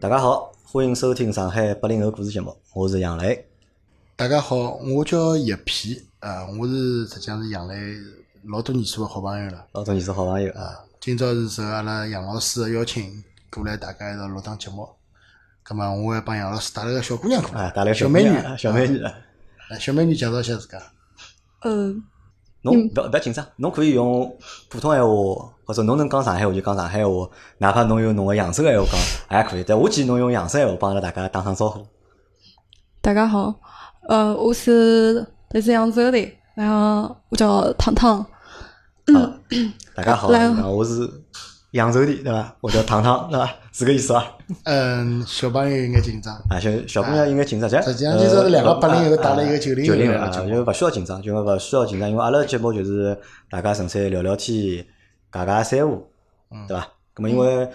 大家好，欢迎收听上海八零后故事节目，我是杨磊。大家好，我叫叶皮，啊，我是实际上是杨磊老多年数个好朋友了。老多年是好朋友啊，今朝是受阿拉杨老师的邀请过来，大家一道录档节目。葛末我还帮杨老师带了个小姑娘过来，带了个小美女，小美女。来，小美女介绍一下自家。嗯。侬不不要紧张，侬可以用普通闲话，或者侬能讲上海话就讲上海话，哪怕侬用侬个扬州闲话讲也可以。但我建议侬用扬州闲话帮着大家打声招呼。大家好，呃，我是来自扬州的，然后我叫糖糖。嗯，大家好，然后我是。扬州的对伐？我叫糖糖对伐？是个意思伐？嗯，小朋友应该紧张。啊，小小姑娘应该紧张。实际上就是两个八零后打了一个九零九零后，就勿需要紧张，就勿需要紧张，因为阿拉节目就是大家纯粹聊聊天、讲讲三胡，对伐？咁么因为。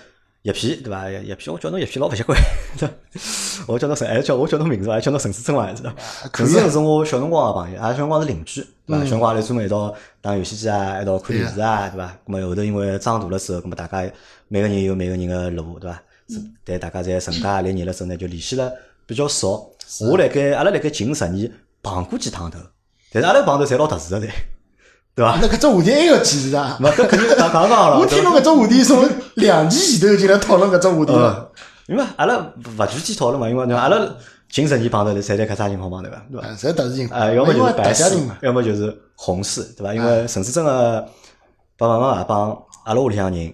叶皮对伐？叶皮，我叫侬叶皮老勿习惯。我叫侬陈，还叫我叫侬名字伐？叫侬陈思珍伐？是伐？陈思珍是我小辰光个朋友，阿拉小辰光是邻居，对伐？小辰光阿拉专门一道打游戏机啊，一道看电视啊，对伐？咁么后头因为长大了之后，咁么大家每个人有每个人个路，对伐？但大家在成家立业了之后呢，就联系了比较少。我辣盖阿拉辣盖近十年碰过几趟头，但是阿拉碰头侪老特殊个噻。对伐？那搿只话题还要继续啊？勿，搿肯定讲讲了。我听侬搿只话题从两年前头就来讨论搿只话题了。因为阿拉勿具体讨论嘛，因为阿拉近十年碰头的，侪在搿啥情况嘛，对伐，对伐？侪特殊情况。啊，要么就是白事，要么就是红事，对伐？因为陈思珍个爸爸妈妈帮阿拉屋里向人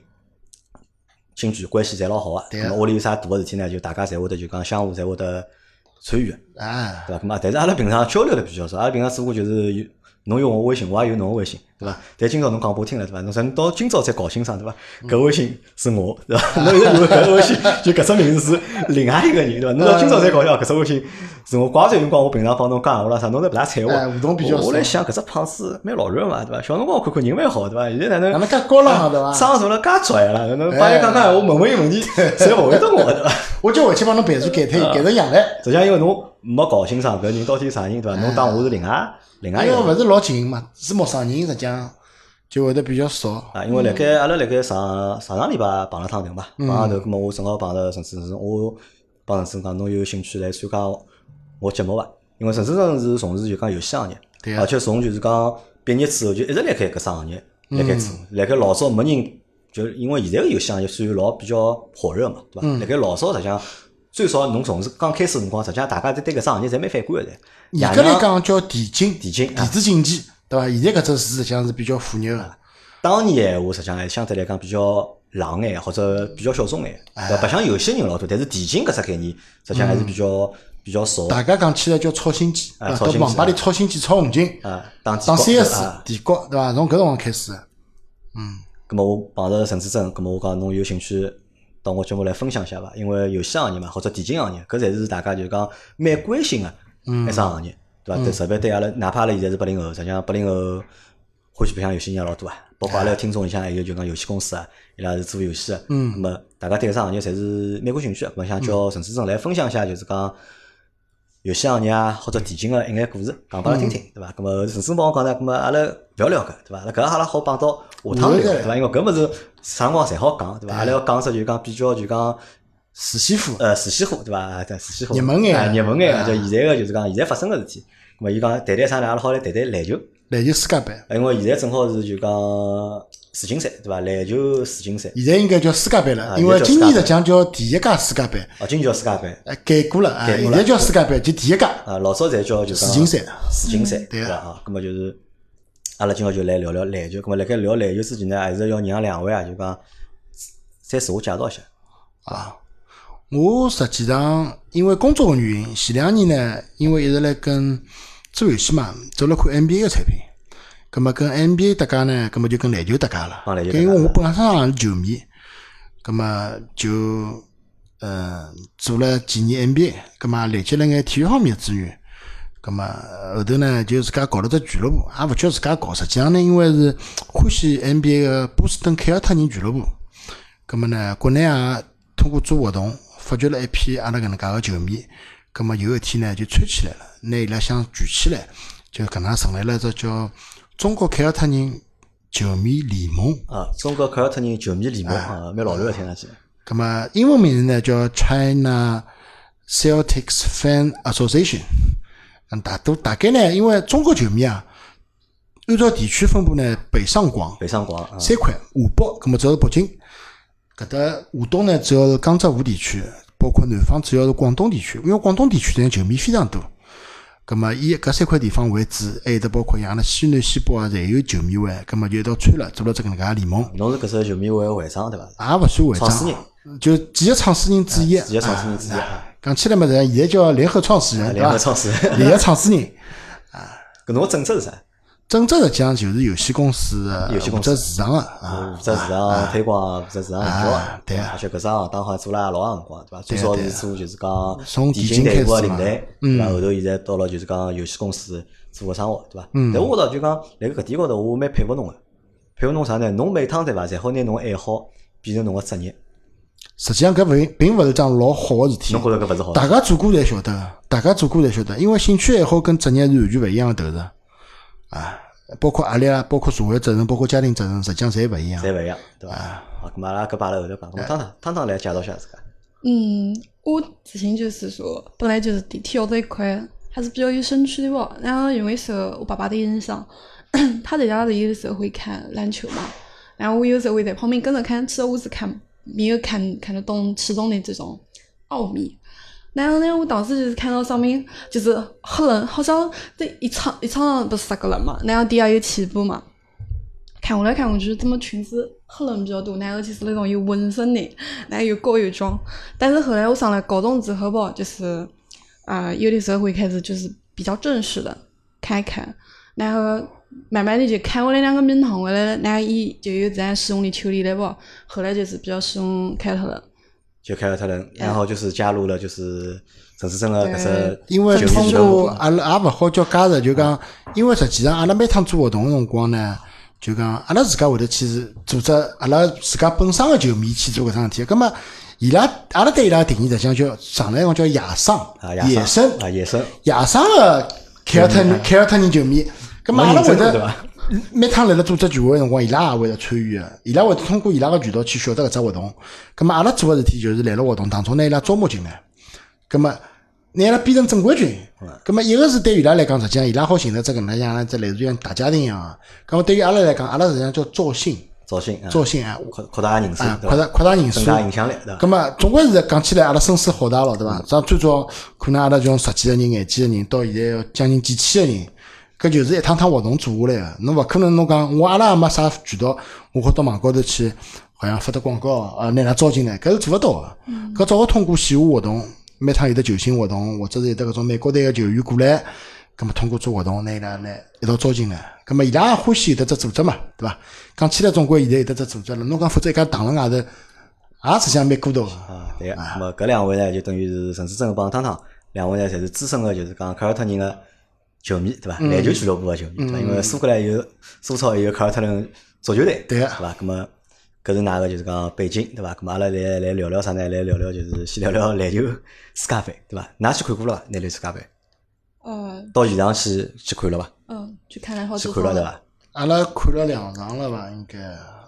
亲眷关系侪老好个，对屋里有啥大个事体呢？就大家侪会得就讲相互侪会得参与，啊，对伐？咁嘛，但是阿拉平常交流的比较少，阿拉平常似乎就是有。侬有我微信，我也有侬个微信，对伐？但今朝侬讲拨我听了，对伐？侬侬到今朝才搞清爽，对伐？搿微信是我，对伐？侬以为搿微信就搿只名字是另外一个人，对伐？侬到今朝才搞清，搿只微信是我。怪辰光我平常帮侬讲闲话啦啥，侬侪勿大睬我。互动比较少。我来想搿只胖子蛮老软嘛，对伐？小辰光看看人蛮好，对伐？现在哪能？哪能介高冷，对伐？长大了介拽了，侬帮伊讲讲闲话，问问伊问题，侪勿回答我，对伐？我就回去帮侬备注改脱，改成杨澜。实际上因为侬没搞清爽搿人到底啥人，对伐？侬当我是另外。另外，因为勿是老近嘛，是陌生人，实际上就会得比较少啊。因为辣盖阿拉辣盖上上上礼拜碰了趟头嘛，碰上头，葛末我正好碰着陈思成，我帮陈思成讲，侬有兴趣来参加我节目伐？因为陈思成是从事就讲游戏行业，而且从就是讲毕业之后就一直辣盖搿只行业辣盖做，辣盖老早没人就因为现在个游戏行业属于老比较火热嘛，对伐？辣盖老早实际上。最少侬从事刚开始辰光，实际上大家对对搿只行业侪蛮反感个噻。严格来讲叫电竞，电竞、电子竞技，对伐？现在搿只词实际上是比较火热个。当年闲话实际上还相对来讲比较冷眼，或者比较小众眼，对伐？像有些人老多，但是电竞搿只概念实际上还是比较比较少。大家讲起来叫超星机，啊，到网吧里超星机、超红警，啊，打打 CS、帝国，对伐？从搿辰光开始。嗯。咁么我碰着陈志正，咁么我讲侬有兴趣？到我节目来分享一下伐，因为游戏行业嘛，或者电竞行业，搿才是大家就讲蛮关心个一桩行业，对伐？对，特别对阿拉，哪怕阿拉现在是八零后，实际上八零后欢喜白相游戏人也老多啊。包括阿拉听众里向还有就讲游戏公司啊，伊拉是做游戏个，嗯，那么大家对搿只行业侪是蛮感兴趣个。我想叫陈先生来分享一下，就是讲游戏行业啊，或者电竞个一眼故事，讲拨阿拉听听，对伐？那么陈生帮我讲呢，那么阿拉勿要聊搿，对伐？那搿阿拉好帮到下趟聊，对伐？因为搿物事啥辰光侪好讲，对伐？阿拉要讲出就讲比较就讲死西货，呃，死西货，对伐？对，死西货，热门眼，热门眼，就现在个就是讲现在发生个事体。咾么伊讲谈谈啥呢？阿拉好来谈谈篮球，篮球世界杯，因为现在正好是就讲世锦赛，对伐？篮球世锦赛，现在应该叫世界杯了，因为今年实际上叫第一届世界杯。哦，今年叫世界杯，哎，改过了，啊现在叫世界杯，就第一届。啊，老早才叫就世锦赛，世锦赛，对伐？啊，那么就是。阿拉今朝就来聊聊篮球，咁么辣盖聊篮球之前呢，还是要让两位啊，就讲再自我介绍一下。啊，我实际上因为工作个原因，前两年呢，因为一直来跟做游戏嘛，做了款 NBA 个产品，咁么跟 NBA 搭界呢，咁么就跟篮球搭界了。因为我本身也是球迷，咁么就嗯做了几年 NBA，咁么累积了眼体育方面的资源。咁么后头呢，就自家搞了只俱乐部，也勿叫自家搞，实际上呢，因为是欢喜 NBA 个波士顿凯尔特人俱乐部。咁么呢，国内也通过做活动，发掘了一批阿拉搿能介个球迷。咁么有一天呢，就串起来了，拿伊拉想聚起来，就搿能成立了只叫中国凯尔特人球迷联盟。啊，中国凯尔特人球迷联盟啊，蛮老乱个听上去。咁么英文名字呢叫 China Celtics Fan Association。嗯，大都大概呢，因为中国球迷啊，按照地区分布呢，北上广北上广啊，三块，华北，咁么主要是北京，搿搭华东呢主要是江浙沪地区，包括南方主要是广东地区，因为广东地区呢球迷非常多。咁么以搿三块地方为主，还有得包括像阿拉西南西北啊，侪有球迷会，咁么就一道穿了，做了只搿能介联盟，侬是搿只球迷会会长对伐？也勿算会长创始人长，就几个创始人之一。几个创始人之一啊啊讲起来嘛，现在叫联合创始人，对联合？创始人。联合创始人。搿侬个正职是啥？正职实际上就是游戏公司的游戏公司负责市场个啊，负责市场推广，负责市场营销啊对啊而且搿桩行当好像做了也老长辰光，对伐？最早是做就是讲从电电竞开伍个领嘛队，嗯对伐？后头现在到了就是讲游戏公司做个生活，对伐？但我觉着就讲辣盖搿点高头，我蛮佩服侬个，佩服侬啥呢？侬每趟对伐，侪好拿侬个爱好变成侬个职业，实际上搿并并勿是桩老好个事体侬。觉着搿勿是好事？大家做过侪晓得，大家做过侪晓得，因为兴趣爱好跟职业是完全勿一样个投入啊，包括压力啊，包括社会责任，包括家庭责任，实际上侪勿一样。侪勿一样，对伐？好，咁阿拉搿摆辣后头讲，咁汤汤汤汤来介绍一下自家。嗯，我之前就是说，本来就是地铁要这一块还是比较有兴趣的吧。然后因为受我爸爸的影响，他在家里有的时候会看篮球嘛，然后我有时候会在旁边跟着看，其实我是看没有看看得懂其中的这种奥秘。然后呢，我当时就是看到上面就是黑人，好像这一场一场上不是十个人嘛，然后底下有七部嘛，看过来看过去，怎么全是黑人比较多，然后就是那种有纹身的，然后又高又壮。但是后来我上了高中之后吧，就是啊、有的时候会开始就是比较正式的看一看，然后慢慢的就看我那两个名堂回来了，然后伊就有这样使用的球员了吧。后来就是比较使用凯特了，就凯尔特人，然后就是加入了就是陈思诚的搿只因为通过阿拉也勿好叫加入，就讲，因为实际上阿拉每趟做活动个辰光呢，就讲阿拉自家会得去组织阿拉自家本身个球迷去做搿桩事体。葛末伊拉阿拉对伊拉定义实际上叫上来讲叫野生啊，野生啊，野生，野生个凯尔特人凯尔特人球迷。葛末阿拉会得每趟来了组织聚会个辰光，伊拉也会得参与个，伊拉会得通过伊拉个渠道去晓得搿只活动。葛末阿拉做个事体就是来了活动当中拿伊拉招募进来。葛么，拿伊拉变成正规军。葛么，一个是对伊拉来讲，实际上伊拉好寻着只搿能样，只类似于像大家庭一样个。葛么，对于阿拉来讲，阿拉实际上叫造星，造星啊，造星啊，扩扩大人数啊，，扩大扩大人数增。加影响力，对伐？葛么，总归是讲起来，阿拉声势浩大了，对伐？像最早可能阿拉从十几个人、廿几个人，到现在要将近几千个人，搿就是一趟趟活动做下来个。侬勿可能侬讲我阿拉也没啥渠道，我好到网高头去，好像发得广告啊，拿伊拉招进来，搿是做勿到个。搿只好通过线下活动，每趟有得球星活动，或者是有得搿种美国队个球员过来，葛么通过做活动，拿伊拉来一道招进来。葛么伊拉也欢喜有得只组织嘛，对伐？讲起来总归现在有得只组织了，侬讲否则一家躺辣外头，也实际上蛮孤独个。啊，对个。那么搿两位呢，就等于是陈思诚帮汤汤两位呢，侪是资深个，就是讲凯尔特人个球迷，对伐？嗯篮球俱乐部个球迷，对伐？因为苏格兰有苏超也有卡尔特人足球队，对个对伐？咁么搿是哪个就是讲背景，对伐？咁么阿拉来来聊聊啥呢？来聊聊就是先聊聊篮球世界杯，对伐？㑚去看过了伐？篮球世界杯呃到现场去去看了伐？嗯，去看了好去看了对伐？阿拉看了两场了伐？应该，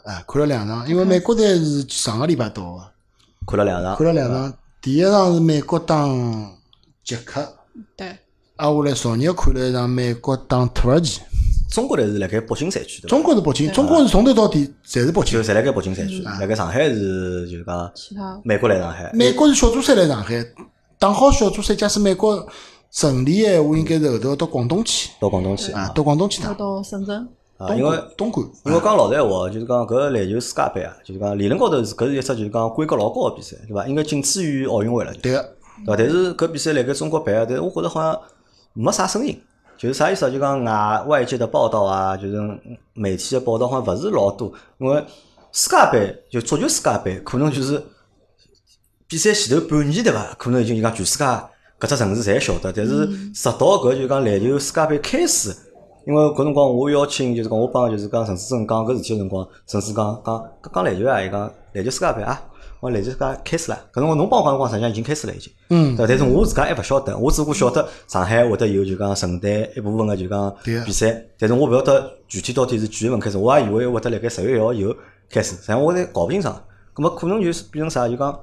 哎，看了两场，因为美国队是上个礼拜到个，看了两场，看了两场。第一场是美国打捷克，对，挨下来昨日看了一场美国打土耳其。中国队是辣盖北京赛区，对伐？中国是北京，中国是从头到底侪是北京。就侪辣盖北京赛区，辣盖上海是就是讲其他美国来上海，美国是小组赛来上海，打好小组赛，假使美国顺利个闲话，应该是后头要到广东去到广东去啊，到广东去。到深圳，啊，因为东莞，因为讲老实闲话，就是讲搿篮球世界杯啊，就是讲理论高头是搿是一只就是讲规格老高个比赛，对伐？应该仅次于奥运会了，对个，对伐？但是搿比赛辣盖中国办啊，但是我觉着好像没啥声音，就是啥意思啊？就讲外外界的报道啊，就是媒体的报道好像勿是老多，因为世界杯就足球世界杯，可能就是比赛前头半年对伐？可能已经就讲全世界搿只城市侪晓得，但是直到搿就讲篮球世界杯开始。因为搿辰光我邀请就是讲我帮就是讲陈思正讲搿事体个辰光，陈思讲讲讲讲篮球啊，伊讲篮球世界杯啊，我讲篮球世界开始了。搿辰光侬帮我讲辰光，实际上已经开始了已经。嗯对，但是我自家还勿晓得，我只不过晓得上海会得有就讲承担一部分个就讲比赛，但是我勿晓得具体到底是几月份开始，我也以为会得辣盖十月一号以后开始，实际上我侪搞勿清爽。咁么可能就是变成啥？就讲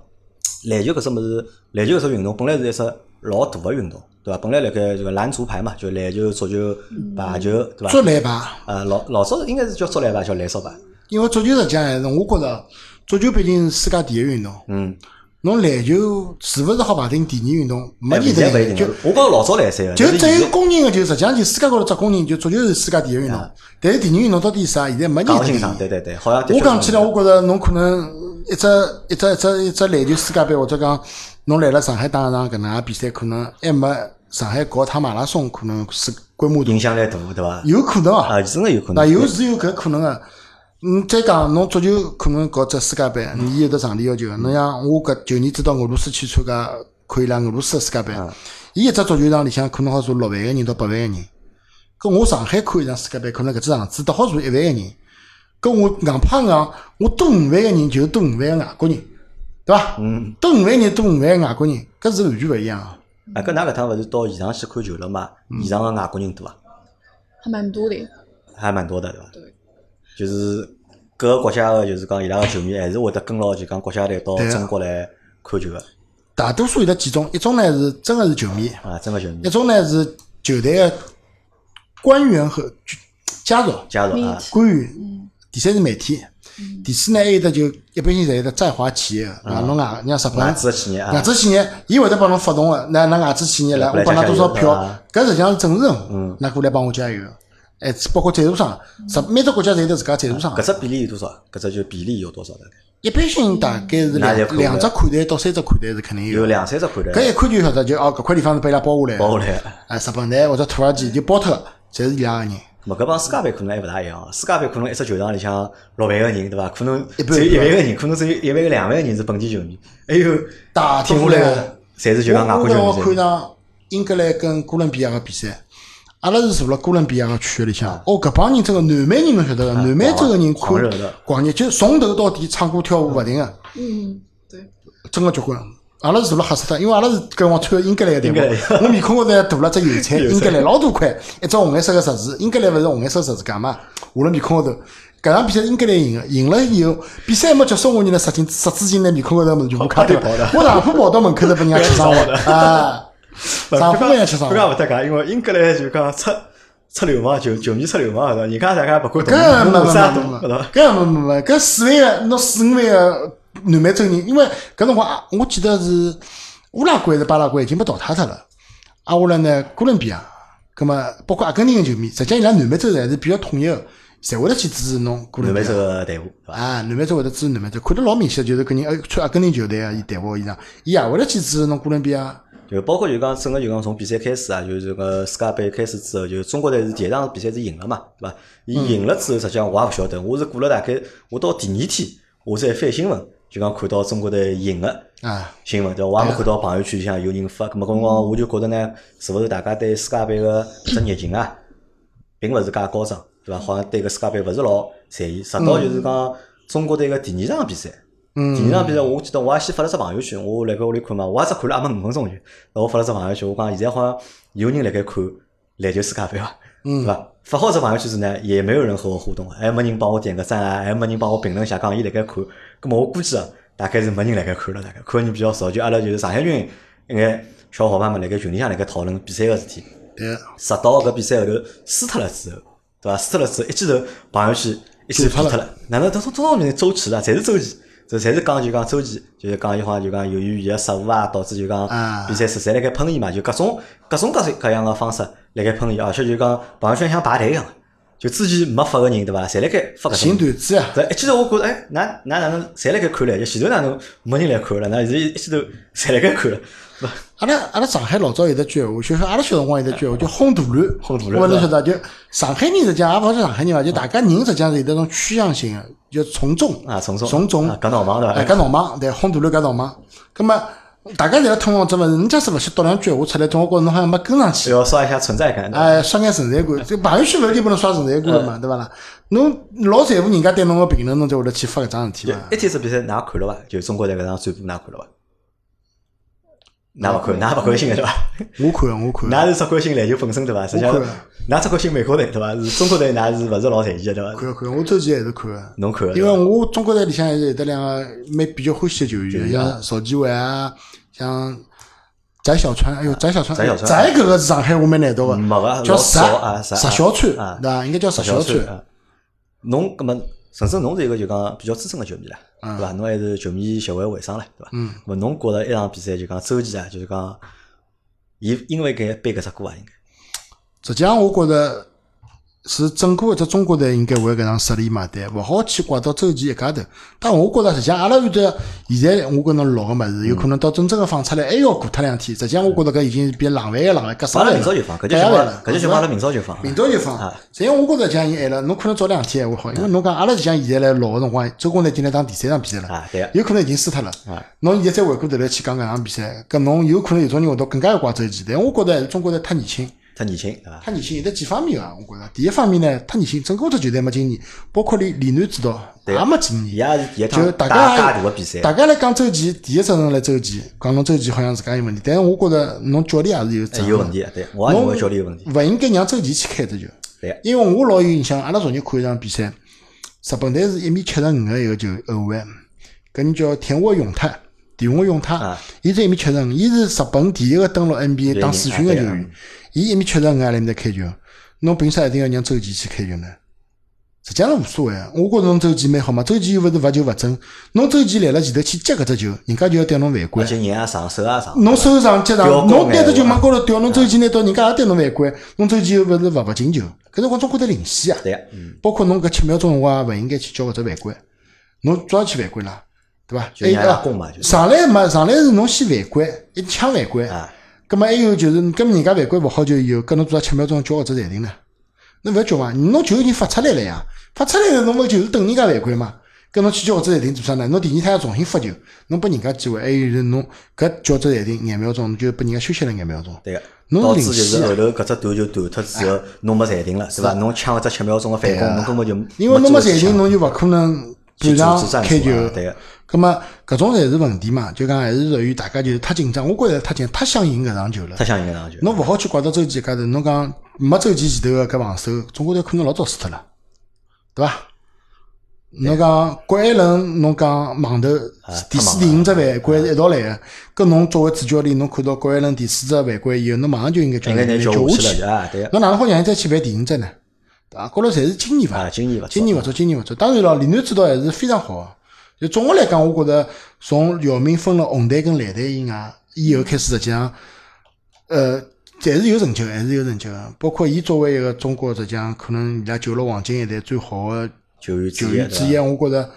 篮球搿只物事，篮球搿只运动本来是一只老大个运动，对伐？本来辣盖这个篮足排嘛，就篮球、足球、排球，对伐？足篮排，呃，老老早应该是叫足篮排，叫篮少吧？因为足球实际上还是我觉着，足球毕竟是世界第一运动。嗯，侬篮球是勿是好排定第二运动？没哎人就。我觉着老早来三个，就只有公认个，就实际上就世界高头只公认，就足球是世界第一运动。但是第二运动到底是啥？现在没人讲清爽，会得定义。对对对，好像我讲起来，我觉着侬可能一只一只一只一只篮球世界杯，或者讲侬来了上海打一场搿能介比赛，可能还没上海搞趟马拉松可能是规模大，影响力大，对伐？有可能啊。啊，真个有可能那能。有是有搿可能个。嗯，再讲侬足球可能搞只世界杯，你有得场地要求个。侬像我搿旧年子到俄罗斯去参加看伊拉俄罗斯个世界杯，伊一只足球场里向可能好坐六万个人到八万个人。搿我上海看一场世界杯，可能搿只场子得好坐一万个人。搿我硬碰硬，我多五万个人就多五万个外国人，对伐？嗯，多五万人多五万个外国人，搿是完全勿一样个。啊，搿㑚搿趟勿是到现场去看球了嘛？嗯现场个外国人多伐？还蛮多的。还蛮多的，对伐？对。就是各个国家个，就是讲伊拉个球迷还是会得跟牢就讲国家队到中国来看球个大多数有得几种，一种呢是真个是球迷，啊，真个球迷。一种呢是球队个官员和家属、家属啊，官员，第三是媒体，第四呢还有得就一般性侪有得在华企业个，啊，侬外像日本。外资个企业啊。外资企业，伊会得帮侬发动个，那那外资企业来，我帮㑚多少票搿实际上是政治任务，那过来帮我加油，哎，包括赞助商，实每只国家侪有得自家赞助商搿，只比例有多少？搿只就比例有多少大概？一般性大概是两两只款台到三只款台是肯定有有的，两三只款台搿一看就晓得就哦，搿块地方是被伊拉包下来的，包下来。啊，日本队或者土耳其就包脱个，侪是伊拉个人。咾搿帮世界杯可能还勿大一样，世界杯可能一只球场里向六万个人，对伐？可能一般只有一万个人，可能只有一万个两万个人是本地球迷，还有大听下来个侪是就讲外国球迷噻。看上英格兰跟哥伦比亚个比赛，阿拉是坐辣哥伦比亚个区域里向。哦，搿帮人真个南美人侬晓得个，南美洲个人看狂热就从头到底唱歌跳舞勿停个，嗯，对。真个交关。阿拉是坐辣哈斯特，因为阿拉是搿辰光穿英格兰个队服，我面孔高头还涂了只油彩，英格兰老大块，一只红颜色个十字，英格兰勿是红颜色十字架嘛，画辣面孔高头。搿场比赛英格兰赢个，赢了以后，比赛还没结束，我人呢十进杀之前呢，面孔高头物事全部卡掉。我上铺跑到门口头 被人家吃伤了。啊！上铺被人家吃伤不了。讲勿搭界，因为英格兰就讲出出流氓，球球迷出流氓，对伐？人家大家勿管搿没动，没啥没没没懂对伐？，搿没没没，搿四万个侬四五万个南美洲人，因为搿辰光啊我记得是乌拉圭还是巴拉圭已经被淘汰脱了，挨下来呢哥伦比亚，葛么包括阿根廷个球迷，实际上伊拉南美洲还是比较统一个，侪会得去支持侬哥南美洲伦比亚。个队伍，对伐？啊，南美洲会得支持南美洲，看得老明显，就是搿人呃穿阿根廷球队啊，伊队服衣裳，伊也会得去支持侬哥伦比亚。就包括就讲整个就讲从比赛开始啊，就是这个世界杯开始之后，就中国队是第一场比赛是赢了嘛，对伐？伊赢了之后，实际上我也勿晓得，我是过了大概我到第二天，我再翻新闻，就讲看到中国队赢了。啊，新闻对伐？我也没看到朋友圈里向有人发，咁么搿辰光我就觉得呢，是勿是大家对世界杯个只热情啊，并勿是介高涨，对伐？好像对搿世界杯勿是老在意，直到就是讲中国队个第二场比赛，嗯第二场比赛我记得我也先发了只朋友圈，我辣盖屋里看嘛，我也只看了也没五分钟就，我发了只朋友圈，我讲现在好像有人辣盖看篮球世界杯伐？对伐？发好只朋友圈之后呢，也没有人和我互动，还没人帮我点个赞啊，还没人帮我评论一下，讲伊辣盖看。咁么我估计啊，大概是没人辣盖看了，大概看个人比较少。就阿拉就是上海群一眼小伙伴们辣盖群里向辣盖讨论比赛个事体。对，直到搿比赛后头输脱了之后，对伐？输脱了之后，一记头朋友圈一记头转脱了。哪能多多多少人周琦了，侪是周琦，这侪是讲就讲周琦，就是讲伊好像就讲由于伊个失误啊，导致就讲啊比赛输，侪辣盖喷伊嘛，就各种各种各各样个方式辣盖喷伊，而且就讲朋友圈像排队一样，就之前没发个人对伐？侪辣盖发搿寻种。段子啊。这一记头我觉着，哎，哪哪哪能侪辣盖看了？就前头哪能没人来看了？那现在一记头侪辣盖看了？阿拉阿拉上海老早有得句闲话，就是阿拉小辰光有得句闲话叫轰大乱。轰大乱我侬晓得，就上海人实际上也勿是上海人伐，就大家人实际上是有得种趋向性个，就从众啊从众从众啊，搿闹忙对伐哎，搿闹忙，对，轰大乱搿闹忙。葛么大家侪要通往这物事，人家是勿去读两句闲话出来，总我觉着侬好像没跟上去。要刷一下存在感。哎，刷眼存在感，这朋友圈勿一定不能刷存在感个嘛，对伐啦？侬老在乎人家对侬个评论，侬才会得去发搿桩事体就嘛。一天子比赛，㑚看了伐？就中国队搿场转播，㑚看了伐？㑚勿看，㑚勿关心个对伐？我看我看，㑚是只关心篮球本身对伐？实际上我看，㑚只关心美国队对伐？是中国队，㑚是勿是老在意个对伐？看看，我周琦还是看个。侬看个因为我中国队里向还是有得两个蛮比较欢喜的球员，像邵继伟啊，像翟小川，哎哟，翟小川，翟小川翟搿个是上海话蛮难读个，没个叫石石石小川，啊对伐？应该叫石小川。啊。侬葛么，陈胜侬是一个就讲比较资深个球迷唻，嗯对伐？侬还是球迷协会会长唻，对伐？嗯。么侬觉着一场比赛就讲周琦啊，就是讲，伊因为该背搿只锅啊，应该实际上，我觉着是整个一只中国队应该为搿场失利买单，勿好去怪到周琦一家头。但我觉着，实际上阿拉按照现在我跟侬录个物事，有可能到真正个放出来还要过脱两天。实际上，我觉着搿已经比冷饭个冷饭隔上阿拉来了。明朝就放，搿就隔下来了，搿就节目阿拉明朝就放。明朝就放啊。实际上，我觉着讲伊晚了，侬可能早两天还会好，因为侬讲阿拉实际上现在来录个辰光，周公队已经来打第三场比赛了啊，对个。有可能已经输脱了。侬现在再回过头来去讲搿场比赛，搿侬有可能有种人会得更加要怪周琦。但我觉着还是中国队太年轻。太年轻，对伐？太年轻，有得几方面啊，我觉着。第一方面呢，太年轻，整个只球队没经验，包括连李楠指导对也没经伊验。也就大家介大个比赛，大家来讲周琦，第一责任来周琦，讲侬周琦好像自家有问题，但是我觉着侬教练也是有责哎任。有问题的，对，我也认为教练有问题。勿应该让周琦去开这球。对，因为我老有印象，阿拉昨日看一场比赛，日本队是一米七十五个一个球后卫，搿人叫田沃永泰，田沃永泰啊，伊是一米七十五，伊是日本第一个登陆 NBA 打试训个球对员，伊一米七十五还辣面搭开球，侬凭啥一定要让周琦去开球呢？实际上无所谓啊，我觉着侬周琦蛮好嘛，周琦又勿是罚球勿准，侬周琦来了前头去接搿只球，人家就要对侬犯规。而。且人也上，手也上。侬手上接上，侬单只球眼往高头吊，侬周琦拿到，人家也对侬犯规，侬周琦又勿是罚勿进球，搿辰光中国队领先啊。对包括侬搿七秒钟辰光，勿应该去交搿只犯规，侬早去犯规了，对伐？还有攻嘛就是上来嘛，上来是侬先犯规，一枪犯规，啊，葛末还有就是，搿么人家犯规勿好球以后，搿侬做七秒钟交搿只暂停呢？侬勿要叫嘛，侬球已经发出来了呀，发出来了，侬勿就是等人家犯规嘛？搿侬去交搿只暂停做啥呢？侬第二趟要重新发球，侬拨人家机会，还有就是侬搿交只暂停廿秒钟，侬就拨人家休息了廿秒钟。对个。导致就是后头搿只断就断脱之后，侬没暂停了，是伐？侬抢搿只七秒钟个反攻，侬根本就因为侬没暂停，侬就勿可能去半组织战场开球。对个。葛么搿种侪是问题嘛？就讲还是属于大家就是太紧张，我觉着太紧，太想赢搿场球了太。想赢搿场球。侬勿好去怪到周琦一家头，侬讲没周琦前头个搿防守，中国队可能老早输脱了，对伐？侬讲郭艾伦，侬讲盲头第四、第五只犯规是一道来个，搿侬作为主教练，侬看到郭艾伦第四只犯规以后，侬马上就应该叫应该叫下去。侬哪能好让伊再去犯第五只呢？对伐？高头侪是经验伐？啊，经验勿错经验勿足，经验勿足。当然了，李楠指导还是非常好个。就总个来讲，我觉着从姚明分了红队跟蓝队以外，以后开始实际上，呃，还是有成就，还是有成就个。包括伊作为一个中国实际上可能伊拉九六黄金一代最好的球员球之一，员之一，对伐？我觉着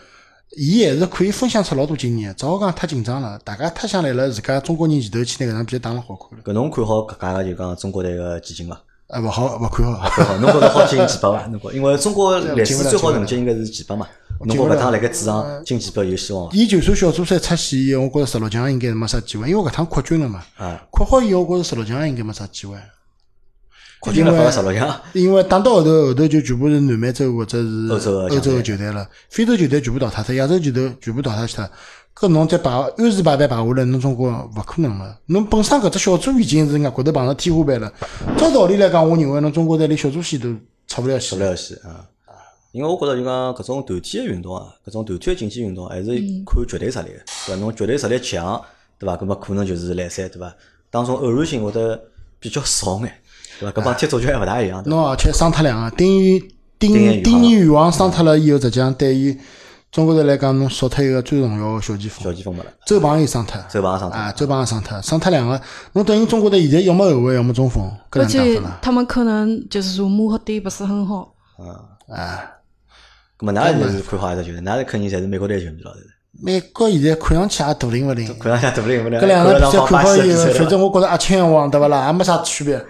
伊还是可以分享出老多经验。只好讲太紧张了，大家太想来了，自家中国人前头去拿搿场比赛打了好看了。搿侬看好搿家个就讲中国队个前景伐？啊，勿好，勿看好。看好，侬觉着好进几百伐？侬觉，因为中国历史最好成绩应该是几百嘛？侬觉搿趟辣盖主场进几百有希望伐？伊就算小组赛出线我觉着十六强应该是没啥机会，因为搿趟扩军了嘛。啊，扩好以后，我觉着十六强应该没啥机会。扩军了十六强，因为打到后头，后头就全部是南美洲或者是欧洲的球队了，非洲球队全部淘汰脱，亚洲球队全部淘汰去脱。搿侬再排安时排排排下来，侬中国勿可能了。侬本身搿只小组已经是外骨头碰着天花板了。照道理来讲，我认为侬中国队连小组线都出勿了线出不。了线啊。因为我觉着就讲搿种团体个运动啊，搿种团体个竞技运动还是看绝对实力个，对伐？侬绝对实力强，对伐？搿么可能就是来赛，对伐？当中偶然性会得比较少眼，对伐？搿帮踢足球还勿大一样，侬而且伤脱两个，丁宇丁丁彦雨丁彦雨王伤脱了以后，实际上对于中国队来讲，侬少脱一个最重要个小前锋。小前锋没了，周鹏也伤脱，周鹏也伤脱啊，周鹏也伤脱，伤脱两个，侬等于中国队现在要么后卫，要么中锋，搿而且能打法了。他们可能就是说磨合的不是很好。啊，搿么㑚就是看好一只球队，㑚是肯定侪是美国队球迷咯，对伐？美国现在看上去也大灵勿灵，看上去大不灵不灵，搿两个比赛看好以后，反反正我觉着阿青王对勿啦，也没啥区别，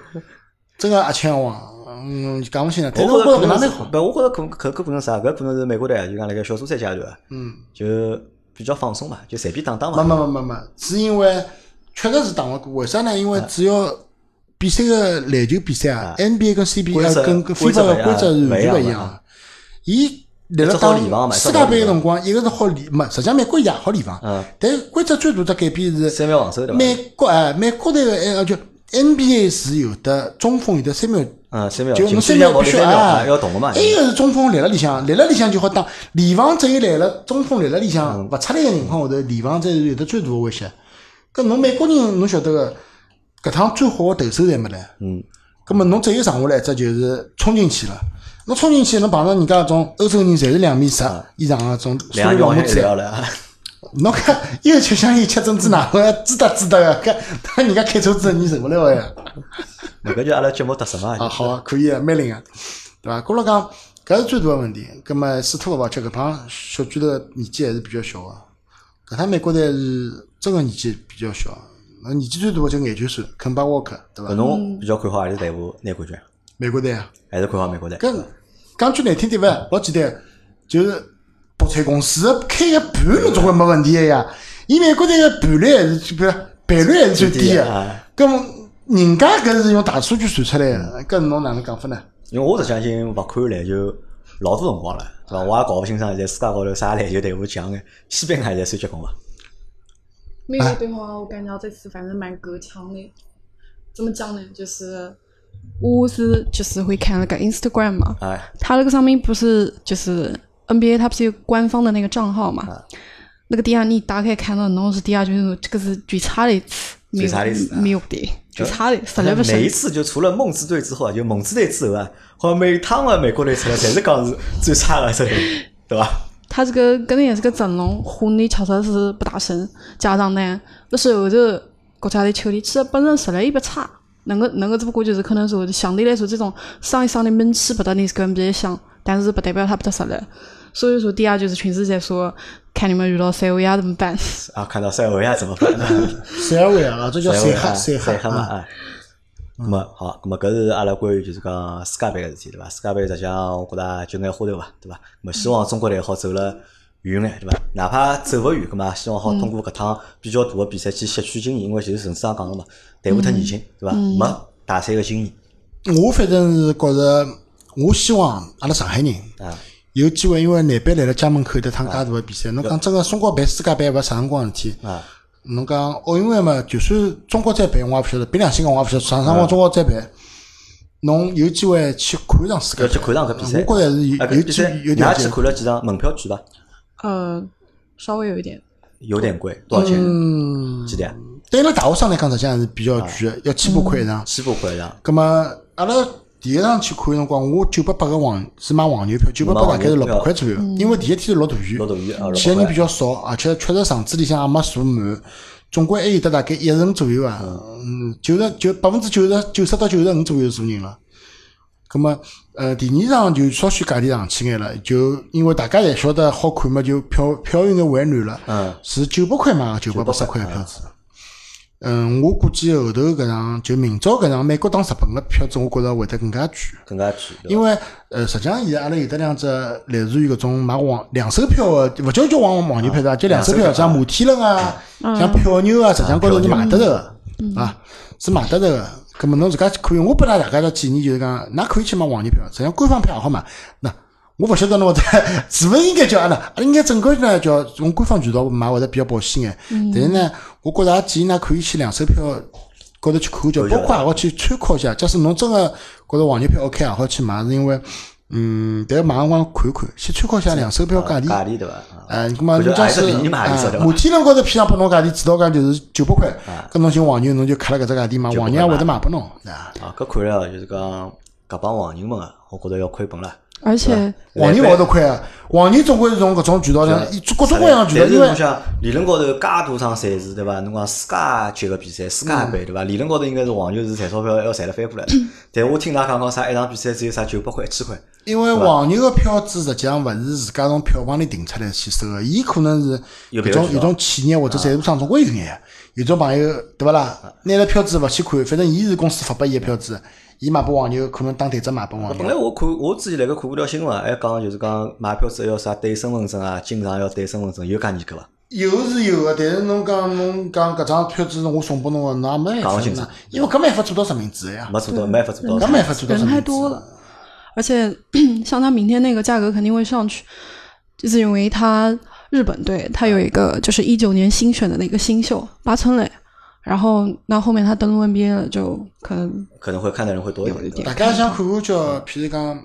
真个阿青王，嗯，讲勿清了。但是我觉着搿哪能好，不，我觉着可可可可能啥？搿可能是美国队啊，就讲辣盖小组赛阶段，嗯，就比较放松嘛，就随便打打没嘛。没没没没，是因为确实是打勿过，为啥呢？因为只要比赛个篮球比赛啊，NBA 跟 CBA 跟跟规则 FIFA 个规则是完全勿勿一样。伊立了只好打联防嘛世界杯个辰光，一个是好联，没，实际上美国也好联防嗯，但规则最大的改变是三秒防守对伐？美国哎，美国队个哎就 NBA 是有的中锋有的三秒，嗯，三秒，就侬三秒必须啊，要动个嘛。还有个是中锋立辣里向，立辣里向就好打。联防只有来了，中锋立辣里向勿出来个情况下头，联防才是有得最大个威胁。搿侬美国人侬晓得个，搿趟最好个投手侪没来，嗯，葛末侬只有剩下来一只就是冲进去了。侬冲进去，侬碰着人家种欧洲人，侪是两米十以上个种所两秒还谓老母子。侬看，又吃香烟吃珍珠奶粉，滋哒滋哒个，搿当 人家开车子的人受勿了个呀。搿就阿拉节目特色嘛。啊，好啊，可以啊，蛮灵个，对伐？郭老讲，搿是最大个问题。葛末斯托伐，搿帮小巨头年纪还是比较小个，搿趟美国队是真个年纪比较小，那年纪最大个就眼球手肯巴沃克，对搿伐？侬比较看好阿里队伍拿冠军？美国队啊，还是看好美国队？搿讲句难听点伐老简单，就是博彩公司开个盘侬总归没问题个呀。伊美国队个盘率还是不是赔率还是最低个啊，葛末人家搿是用大数据算出来个，搿侬哪能讲法呢？因为我实际上已经勿看篮球老多辰光了，是伐？我也搞勿清爽现在世界高头啥篮球队伍强个，西班牙现在算结棍伐？美国队的话，我感觉这次反正蛮够呛的。怎么讲呢？就是我是就是会看那个 Instagram 嘛，哎，它那个上面不是就是 NBA 他不是有官方的那个账号嘛？那个底下你打开看到，侬是底下就是这个是最差的一次，没最有差的一次啊没有的，最差的，实在不行每一。次就除了梦之队之后啊，就梦之队之后啊，好像每趟啊美国队出来，侪是讲是最差的这队伍，对吧？他这个肯定也是个阵容混的确实是不大行，加上呢，那时候头国家队球队其实本身实力也不差，能够能够只不过就是可能说相对来说这种上一上的名气不得你是跟 NBA 像，但是不代表他不得实力。所以说第二就是全世界说，看你们遇到塞尔维亚怎么办？啊，看到塞尔维亚怎么办？塞尔维亚啊，这叫塞哈塞塞哈塞哈嘛，啊。哎。咁么好，那么搿是阿拉关于就是讲世界杯个事体，对伐？世界杯实际上我觉着就眼花头伐，对伐？那么希望中国队好走了远眼，对伐？哪怕走勿远，咁么希望好通过搿趟比较大个比赛去吸取经验，因为就是陈市长讲个嘛，队伍太年轻，对伐？没大赛个经验我反正是觉着，我希望阿拉上海人啊。有机会，因为难办来了家门口有得趟介大个比赛。侬讲真个，中国办世界杯勿是啥辰光事体。啊，侬讲奥运会嘛，就算中国再办，我也勿晓得。凭良心讲，我也勿晓得啥辰光中国再办。侬有机会去看场世界杯，去看场搿比赛。我觉着是有有机有条去。看了几场？门票贵伐？呃，稍微有一点。有点贵，多少钱？嗯，几点？对阿拉大学生来讲，实际上是比较贵个，要千把块一场。千把块一场。葛么，阿拉第一场去看个辰光，我九百八个黄是买黄牛票，九百八大概是六百块左右，因为第一天是落大雨落，大雨啊，去个人比较较少，而且确实场子里向也没坐满，总归还有得大概一成左右啊，嗯，九十九百分之九十九十到九十五左右坐人了。葛么，呃，第二场就稍许价钿上去眼了，就因为大家侪晓得好看嘛，就票票有眼为难了，嗯，是九百块买个九百八十块个票子。嗯，我估计后头搿场就明朝搿场美国打日本个票子，我觉着会得更加贵。更加贵。因为呃，实际上现在阿拉有得两只类似于搿种买黄两手票个，勿叫叫黄黄牛票的，就两手票，两手票像摩天轮啊，像票牛啊，实际上高头是买得着个啊，是买得着个。葛末侬自家去可以，我拨大家个建议就是讲，㑚可以去买黄牛票，实际上官方票也好买。那我勿晓得侬会得是勿是应该叫阿拉，阿拉应该整个呢叫从官方渠道买或者比较保险眼。但是呢，我觉着也建议㑚可以去两手票高头去看叫，包括也好去参考一下。假使侬真个觉着黄牛票 OK，也好去买，是因为嗯，但买辰光看看，先参考一下两手票价钿。价钿对伐？啊哎，咁么侬假使还是摩天轮高头批上拨侬价钿，指导价就是九百块啊，搿侬寻黄牛侬就克了搿只价钿嘛，黄牛也会得卖拨侬，对伐？啊，搿看了就是讲搿帮黄牛们啊，我觉着要亏本了。而且黄牛勿会得亏啊，黄牛总归是从搿种渠道上，伊各种各样的渠道，但是因为侬想理论高头介大场赛事对伐？侬讲世界级个比赛、世界杯对伐？理论高头应该是黄牛是赚钞票要赚了翻过来。但我听㑚讲讲啥一场比赛只有啥九百块、一千块，因为黄牛个票子实际上勿是自家从票房里订出来去收个，伊可能是有种有种企业或者赞助商总归有眼，有种朋友对勿啦？拿了票子勿去看，反正伊是公司发拨伊个票子，伊买拨黄牛，可能打对折买拨黄牛本来。我看我之前辣盖看过条新闻，还讲就是讲买票子要啥对身份证啊，经常要对身份证，有介严格伐？有是有个，但是侬讲侬讲搿张票子是我送拨侬个，侬也没办法讲勿清楚，因为搿没办法做到实名制个呀，没做到，没法做到。搿没办法做到实人名制。太多了。而且 像他明天那个价格肯定会上去，就是因为他日本队他有一个就是一九年新选的那个新秀八村垒，然后那后面他登陆 NBA 了，就可能可能会看的人会多一点。有一点大家想看看叫，譬如讲，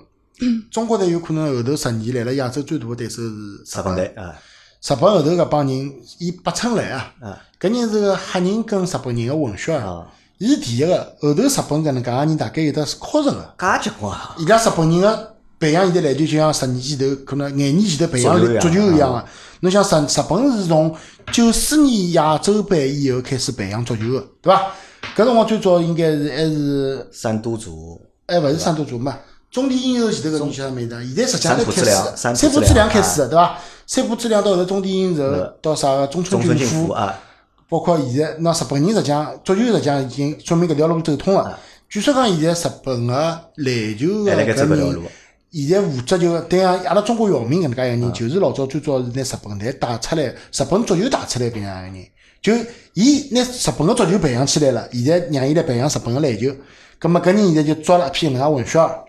中国队有可能后头十年来了亚洲最大的对手是日本队啊，日本后头搿帮人，以八村来啊，啊搿人是个黑人跟日本人个混血啊。啊，伊是第一个，后头日本搿能介个人大概有的是 cos 个。介结棍啊！伊拉日本人个培养现在篮球就像十年前头，可能廿年前头培养足足球一样球一样个。侬想日日本是从九四年亚洲杯以后开始培养足球个，对伐？搿辰光最早应该是还是三都族还勿是三多族嘛？中田英寿前头搿侬晓得没得？现在实际上三浦知才开始三浦三浦知知良良开始的，对伐？三浦知良到后头中田英寿嗯，到啥个中村俊夫，啊，包括现在那日本人实际上足球实际上已经说明搿条路走通了。据说讲现在日本个篮球个搿条路，现在负责就对像阿拉中国姚明搿能介一个人，就是老早最早是拿日本队带出来，日本足球带出来搿样一个人。就伊拿日本个足球培养起来了，现在让伊来培养日本个篮球。葛末搿人现在就抓了一批搿能介混血儿。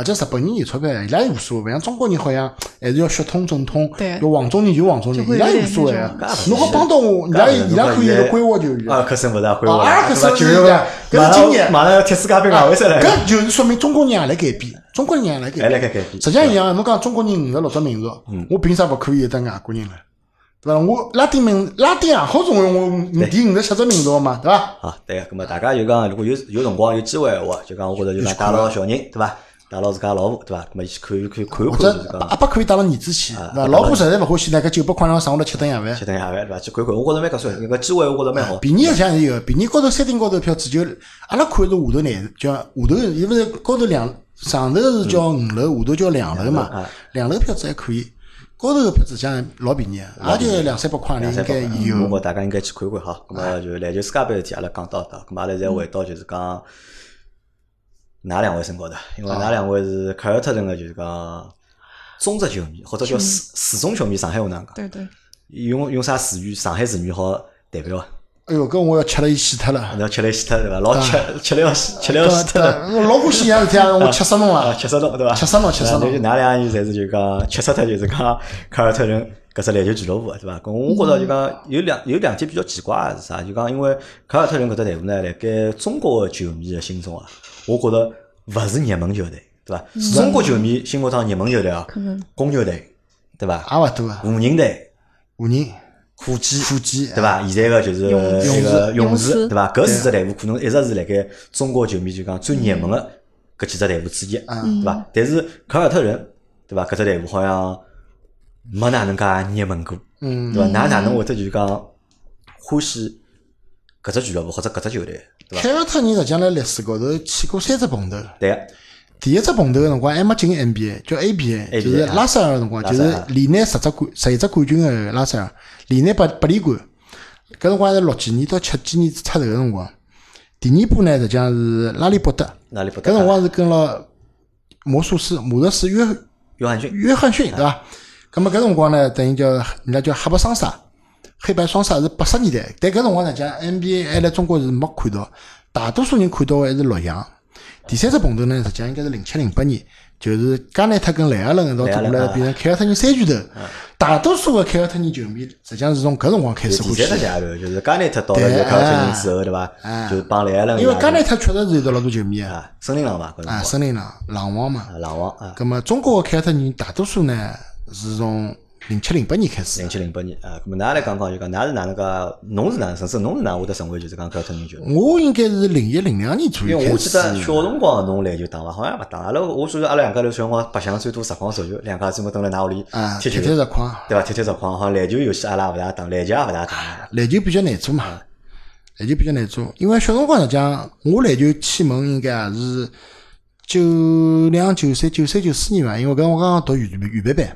而且日本人有钞票，伊拉也无所谓，勿像中国人好像还是要血统正统，要黄种人就黄种人，伊拉也无所谓。侬好帮到我，伊拉伊拉可以规划球员。阿尔克森勿是也规划尔克森对伐九月是的份马搿是今年上马上要踢世界杯外围赛了，搿就是说明中国人也辣改变，中国人也来改变。还辣盖改变。实际上一样，侬讲中国人五十六只民族，我凭啥勿可以有得外国人呢？对伐？我拉丁民拉丁也好成为我第五十七只民族嘛，对伐？啊，对个，咁么大家就讲，如果有有辰光有机会个话，就讲我觉着就讲带牢小人，对伐？带牢自家老婆，对伐？咁么一起看一看看一或看，就是者阿讲爸可以带了儿子去，对伐？老婆实在勿欢喜呢，搿九百块让上下来吃顿夜饭吃。顿夜饭，对伐？去看看，我觉着蛮合算，搿个机会我觉着蛮好。便宜实际上是有，便宜高头山顶高头票子就阿拉看是下头难，叫下头伊勿是高头两上头是叫五楼，下头叫两楼嘛啊。两楼票子还可以，高头个票子实际上老便宜，也就两三百块钿应该有。我觉大家应该去看看哈。咁么就篮球世界杯事体，阿拉讲到搿，咁么阿拉再回到就是讲哪两位身高头，因为哪两位是凯尔特人个就是讲中职球迷，或者叫死死忠球迷，上海话哪能讲？对对，用用啥词语？上海词语好代表啊？哎哟，搿我要吃了伊死脱了。你要吃来死脱对伐？老吃吃了要死，吃了要死脱了。对老欢喜一样事体啊！我吃死侬啊，了。吃死侬对伐？吃死侬吃死侬就㑚两个人侪是就讲吃死脱，就是讲凯尔特人搿只篮球俱乐部对伐？搿我觉着就讲有两有两点比较奇怪个是啥？就讲因为凯尔特人搿只队伍呢，辣盖中国个球迷个心中啊，我觉着勿是热门球队，对伐？中国球迷心目当中热门球队啊，公牛队对伐？也勿多啊，湖人队、湖人、火箭、火箭，对伐？现在个就是勇那个士勇士，勇士对伐？搿四只队伍可能一直是辣盖中国球迷就讲最热门个搿几只队伍之一，对伐？但是凯尔特人，对伐？搿只队伍好像没哪能介热门过，嗯，对伐？㑚哪能会得就是讲欢喜搿只俱乐部或者搿只球队，对？凯尔特人实际上辣历史高头去过三只碰头。对个，第一只碰头个辰光还没进 NBA，叫 ABA，就是拉塞尔个辰光，就是连拿十只冠十一只冠军个拉塞尔，连拿八八连冠。搿辰光是六几年到七几年出头个辰光。第二波呢，实际上是拉里伯德？搿辰光是跟了魔术师魔术师约约翰逊，约翰逊，对伐？咁么搿辰光呢，等于叫人家叫黑白双杀，黑白双杀是八十年代，但搿辰光实际上 NBA 还来中国是没看到，大多数人看到个还是洛阳。第三只碰头呢，实际上应该是零七零八年，就是加内特跟莱尔伦一道走过来，变成凯尔特人三巨头。大多数个凯尔特人球迷实际上是从搿辰光开始欢喜第就是加内特到了就凯尔特人之后，对伐？就帮莱因为加内特确实是有得老多球迷啊，啊，森林狼嘛，搿辰啊，森林狼、狼王嘛。啊，狼王啊，咁么中国个凯尔特人大多数呢是从零七零八年开始零。七零八年啊，那么㑚来讲讲就讲，㑚是哪能介？侬是哪能，甚至侬是哪能会得成为就是讲凯尔特人球迷？我应该是零一零两年左右开因为我记得。小辰光侬篮球打伐？好像勿打。阿拉我所以阿拉两家头小辰光白相最多实况手球，两家专门蹲辣㑚屋里啊，踢球，踢踢实况，对伐？踢踢实况，好像篮球游戏阿拉也勿大打，篮球也勿大打。篮球比较难做嘛，篮球比较难做，因为小辰光实际上我篮球启蒙应该也是九两九三九三九四年伐，因为搿辰光刚刚读预预备班，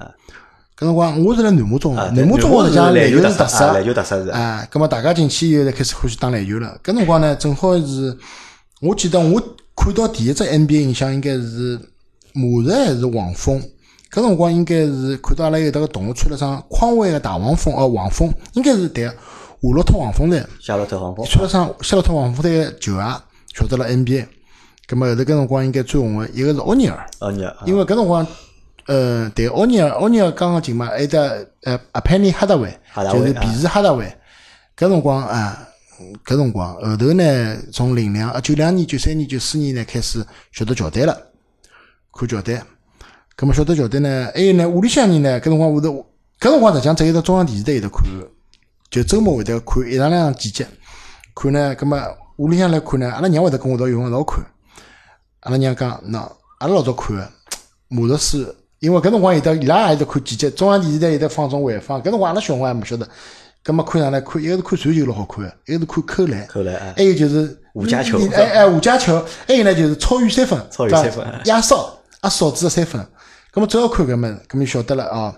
搿辰光我是辣南马中南马中学实际上篮球是特啊篮色，球特色是啊啊，葛末大家进去以后才开始欢喜打篮球了。搿辰光呢，正好是我记得我看到第一只 NBA 印象应该是马日还是黄蜂。搿辰光应该是看到阿拉有迭个同学穿了双匡威个大黄蜂，哦，黄蜂应该是对个，夏洛特黄蜂队，夏洛特黄蜂穿了双夏洛特黄蜂队个球鞋，晓得了 NBA。葛么后头搿辰光应该最红个一个是奥尼尔，奥尼尔因为搿辰光，呃，对，奥尼尔，奥尼尔刚刚进嘛，还有得呃阿佩尼哈达维哈达，维啊就是皮斯哈达维。搿辰光啊，搿辰光后头呢，从零两啊九两年、九三年、九四年呢开始晓得乔丹了，看乔丹。葛么晓得乔丹呢，还有呢屋里向人呢，搿辰光会得，搿辰光实际上只有得中央电视台有得看，就周末会得看一两两场季节。看呢，葛么屋里向来看呢，阿拉娘会得跟我一道有空一道看。阿拉娘讲，喏，阿拉老早看个马特斯，因为搿辰光有得伊拉也有得看季节，中央电视台有得放种回放，搿辰光阿拉小辰光还没晓得。葛末看上来看，一个是看传球老好看个，一个是看扣篮，扣篮哎还有就是五加球哎哎五加球，还有呢就是超远三分，超远三分压哨压哨子的三分。葛末只要看搿么，葛末就晓得了啊。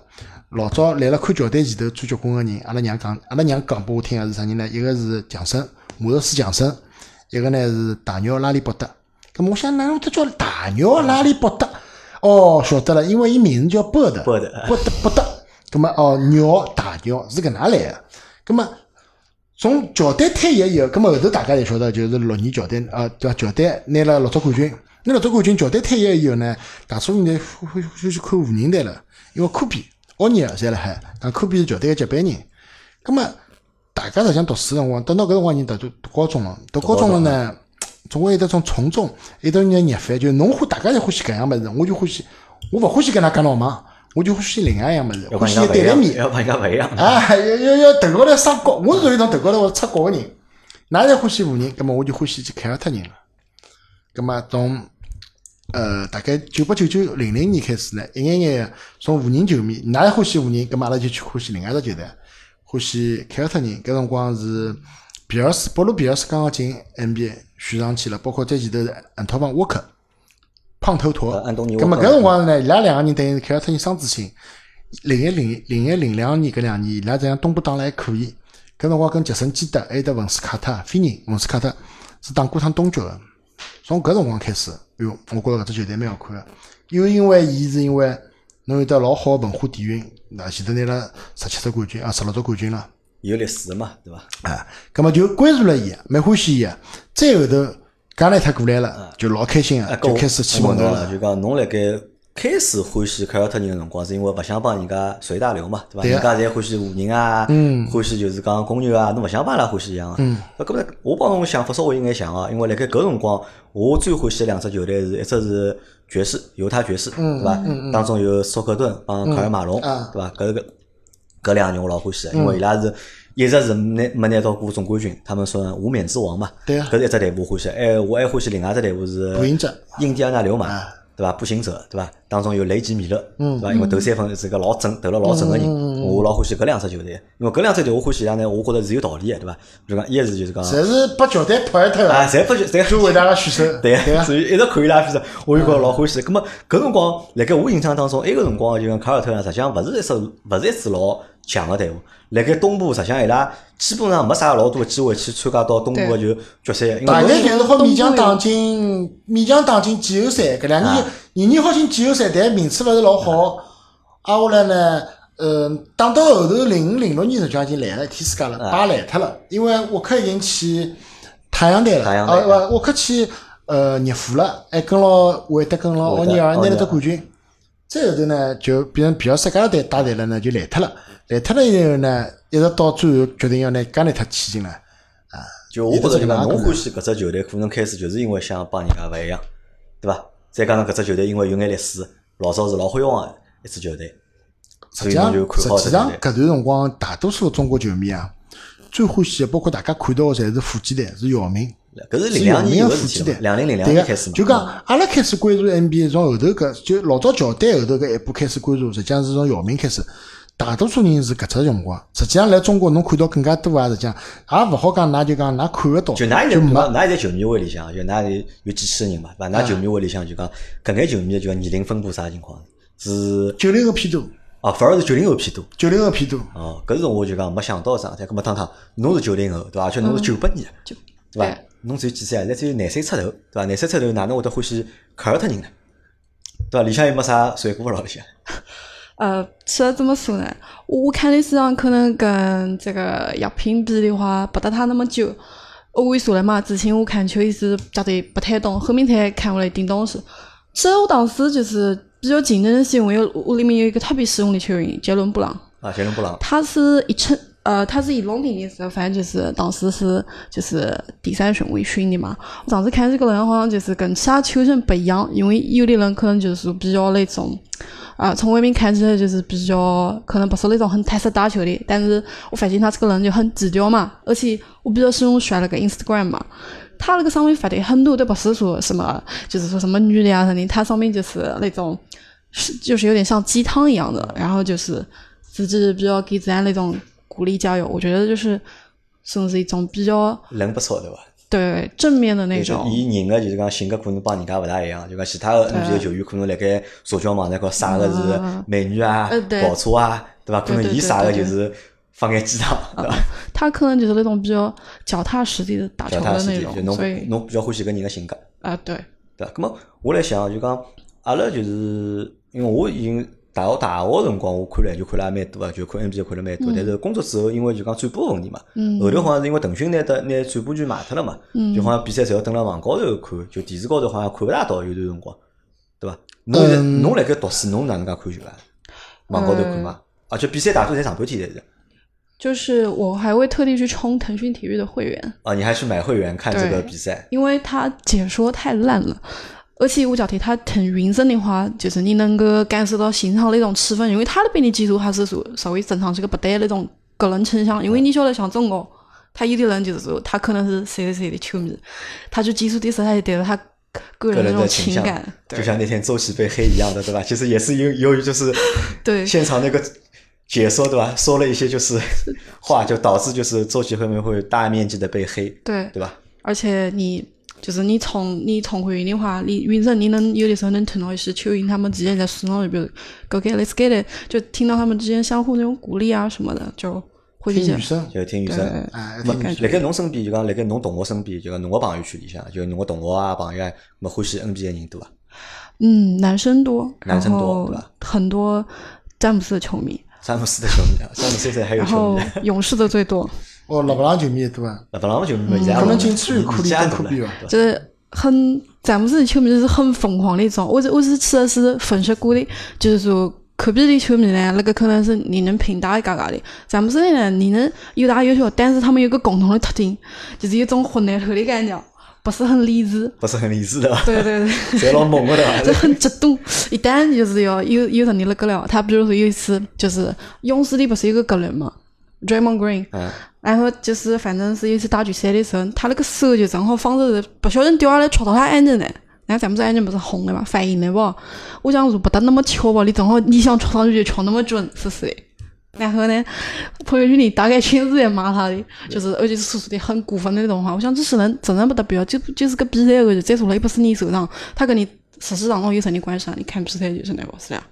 老早来了看乔丹前头最结棍个人，阿拉娘讲，阿拉娘讲拨我听个是啥人呢？一个是强森，马特斯强森，一个呢是大鸟拉里伯德。葛末我想，哪能他叫大鸟拉里伯德？哦，晓得了，因为伊名字叫伯德，伯德伯德伯德。咁么哦，鸟大鸟是搿能来个。咁么从乔丹退役以后，咁么后头大家侪晓得，就是六年乔丹啊，对伐？乔丹拿了六座冠军，拿六座冠军，乔丹退役以后呢，大多数人欢欢欢喜看湖人队了，因为科比、奥尼尔侪辣海，讲科比是乔丹个接班人。咁么大家实际上读书辰光，等到搿辰光人读读读高中了，读高中了呢，总归有得种从众，有得人热烦，就侬欢大家侪欢喜搿样物事，我就欢喜，我勿欢喜跟㑚讲老忙，我就欢喜另外一样物事，要欢喜有对立面。要帮人家勿一样。啊，要要要头高头上角，我是属于从头高头会出角个人。㑚侪欢喜湖人，葛末我就欢喜去凯尔特人了。葛末从呃大概九八九九零零年开始呢，一眼眼从湖人球迷，㑚也欢喜湖人，葛末阿拉就去欢喜另外一只球队，欢喜凯尔特人。搿辰光是比尔斯，保罗比尔斯刚刚进 NBA 选上去了，包括在前头是安托邦沃克，胖头陀呃。安东尼沃葛末克搿辰光呢，伊拉两个人等于是凯尔特人双子星。零一零零一零两年搿两年，伊拉这样东部打了还可以。搿辰光跟杰森基德还有得文斯卡特、菲尼、文斯卡特是打过趟东决个。从搿辰光开始，哟，我觉着搿只球队蛮好看个。又因为伊是因为侬有得老好个文化底蕴，那前头拿了十七只冠军啊，十六只冠军了。有历史的嘛，对伐？啊，葛么就关注了伊，蛮欢喜伊个。再后头，加内特过来了，就老开心啊，个，就开始去问头了。侬了，就讲侬辣盖开始欢喜凯尔特人个辰光，是因为勿想帮人家随大流嘛，对伐？人家侪欢喜湖人啊，嗯欢喜就是讲公牛啊，侬勿想帮伊拉欢喜一样个。嗯，搿么我帮侬想法稍微有眼像啊，因为辣盖搿辰光，我最欢喜的两只球队是一只是爵士，犹他爵士，对伐？当中有索克顿帮卡尔马龙，啊对伐？搿个搿两个人我老欢喜的，因为伊拉是一直是拿没拿到过总冠军，他们算无冕之王嘛。对啊搿是一只队伍欢喜，哎，我还欢喜另外一只队伍是步行者印第安纳流马啊，对伐？步行者，对伐？当中有雷吉米勒，对伐？因为投三分是个老准、投了老准个人，我老欢喜搿两只球队。因为搿两只队我欢喜伊拉呢，我觉着是有道理个，对伐？就讲一是就是讲，侪是把乔丹拍一脱啊，个，侪不就侪最伟大个选手，对对啊，所以一直看伊拉比赛，我就觉着老欢喜。咁么搿辰光，辣盖我印象当中，埃个辰光就讲凯尔特人实际上勿是一支勿是一支老强个队伍。辣盖东部，实际上伊拉基本上没啥老多个机会去参加到东部个就决赛，因为大概搿就是好勉强打进，勉强打进季后赛。搿两年年年好进季后赛，但名次勿是老好。挨下来呢，呃，打到后头零五零六年实际上已经烂了一天世界了，把烂脱了。因为沃克已经去太阳队了，啊，沃克去呃热火了，还跟牢韦德跟牢奥尼尔拿了只冠军。再后头呢，就变成皮尔斯加队带队了呢，就烂脱了。烂脱了以后呢，一直到最后决定要拿加内特签进来。就我觉着侬欢喜搿只球队，可能开始就是因为想帮人家勿一样，对伐？再加上搿只球队因为有眼历史，老早是老辉煌个一支球队，实际上实。际上搿段辰光，大多数中国球迷啊，最欢喜的，包括大家看到的，侪是富基队，是姚明。搿是是零两年个事体嘛富基队，，两零零两年开始嘛。就讲阿拉开始关注 NBA，从后头搿就老早乔丹后头搿一步开始关注，实际上是从姚明开始。大多数人是搿只辰光，实际上来中国侬看到更加多啊，实际上也勿好讲，㑚就讲㑚看得到，就㑚现在没？㑚现在球迷会里向，就㑚有有几千个人嘛，对伐？㑚球迷会里向就讲搿眼球迷就讲年龄分布啥情况？是九零后偏多，哦，反而是九零后偏多。九零后偏多。哦，搿是我就讲没想到个桩事体。搿么汤汤，侬是九零后对伐？而且侬是九八年对伐？侬只有几岁啊？现在只有廿岁出头，对伐？廿岁出头哪能会得欢喜凯尔特人呢？对伐？里向又没啥水果了里向。呃，其实怎么说呢？我我看历史上可能跟这个药品比的话，不得他那么久。我跟你说了嘛，之前我看球也是觉得不太懂，后面才看过来一点东西。其实我当时就是比较竞争的是因为我里面有一个特别实用的球员杰伦布朗，啊，杰伦布朗，他是一称呃，他是一弄定的时候，反正就是当时是就是第三顺位选的嘛。我当时看这个人好像就是跟其他球星不一样，因为有的人可能就是比较那种。啊，从外面看起来就是比较可能不是那种很踏实打球的，但是我发现他这个人就很低调嘛，而且我比较喜欢刷那个 Instagram 嘛，他那个上面发的很多都不是说什么，就是说什么女的啊什么的，他上面就是那种是就是有点像鸡汤一样的，然后就是自己比较给自己那种鼓励加油，我觉得就是算是一种比较人不错对吧？对正面的那种，伊人个就是讲性格可能帮人家勿大一样，就讲其他个 NBA 球员可能辣盖社交网站高晒个是美女啊、跑车啊，对伐？可能伊晒个就是放眼鸡汤，对伐？他可能就是那种比较脚踏实地的打球的那种，所以侬比较欢喜搿人个性格啊，对对。咁么我来想就讲阿拉就是因为我已经。大学大学辰光，我看篮球看了也蛮多啊，就看 NBA 看了蛮多。但是工作之后，因为就讲转播问题嘛，后头好像是因为腾讯拿得拿转播权卖脱了嘛，就好像比赛侪要登辣网高头看，就电视高头好像看勿大到有段辰光，对伐？侬侬辣盖读书，侬哪能介看球啊？网高头看嘛？而且比赛大多侪上半天才是。就是我还会特地去充腾讯体育的会员。啊，你还去买会员看这个比赛？因为他解说太烂了。而且我觉得他腾云声的话，就是你能够感受到现场那种气氛，因为他那边的技术还是说稍微正常是个不带那种个人倾向。因为你晓得，像中国，他有的人就是说他可能是谁谁谁的球迷，他就技术的时候他就带着他个人那种情感，就像那天周琦被黑一样的，对吧？其实也是由由于就是对现场那个解说，对吧？说了一些就是话，就导致就是周琦后面会大面积的被黑，对对吧？而且你。就是你从你从会员的话，你云人你能有的时候能听到一些球员他们之间在树上，就比如 “Go get let's get it”，就听到他们之间相互那种鼓励啊什么的，就会听女生，就听女生。哎，么辣盖侬身边就讲辣盖侬同学身边就讲侬个朋友圈里向，就侬个同学啊朋友啊，么欢喜 NBA 人多伐？嗯，男生多，男生多，对吧？很多詹姆斯的球迷，詹姆斯的球迷啊，詹姆斯现在还有球迷，勇士的最多。哦，勒布朗球迷也多啊，勒布朗球迷现在可能仅次于库里跟科比吧。就是很詹姆斯的球迷是很疯狂的一种，我是我是其实是分析过的，就是说科比的球迷呢，那个可能是你能拼打一嘎嘎的，詹姆斯的呢，你能有大有小，但是他们有个共同的特点，就是一种混蛋头的感觉，不是很理智，不是很理智的，对 对对，这老猛的，就很激动，一旦就是要有有人的那个了，他比如说有一次就是勇士的不是有个格伦嘛，Draymond Green。然后就是，反正是有一次打决赛的时候，他那个手就正好放着，不小心掉下来戳到他眼睛了。然后咱们这眼睛不是红的嘛，反应的吧？我想说不得那么巧吧？你正好你想戳上去就戳那么准，是不是？然后呢，朋友圈里大概全是在骂他的，就是而且是说的很过分的那种话。我想这些人真的不得标，就就是个比赛而已。再说了又不是你手上，他跟你事实上有什么关系啊？你看比赛就是那个是呀。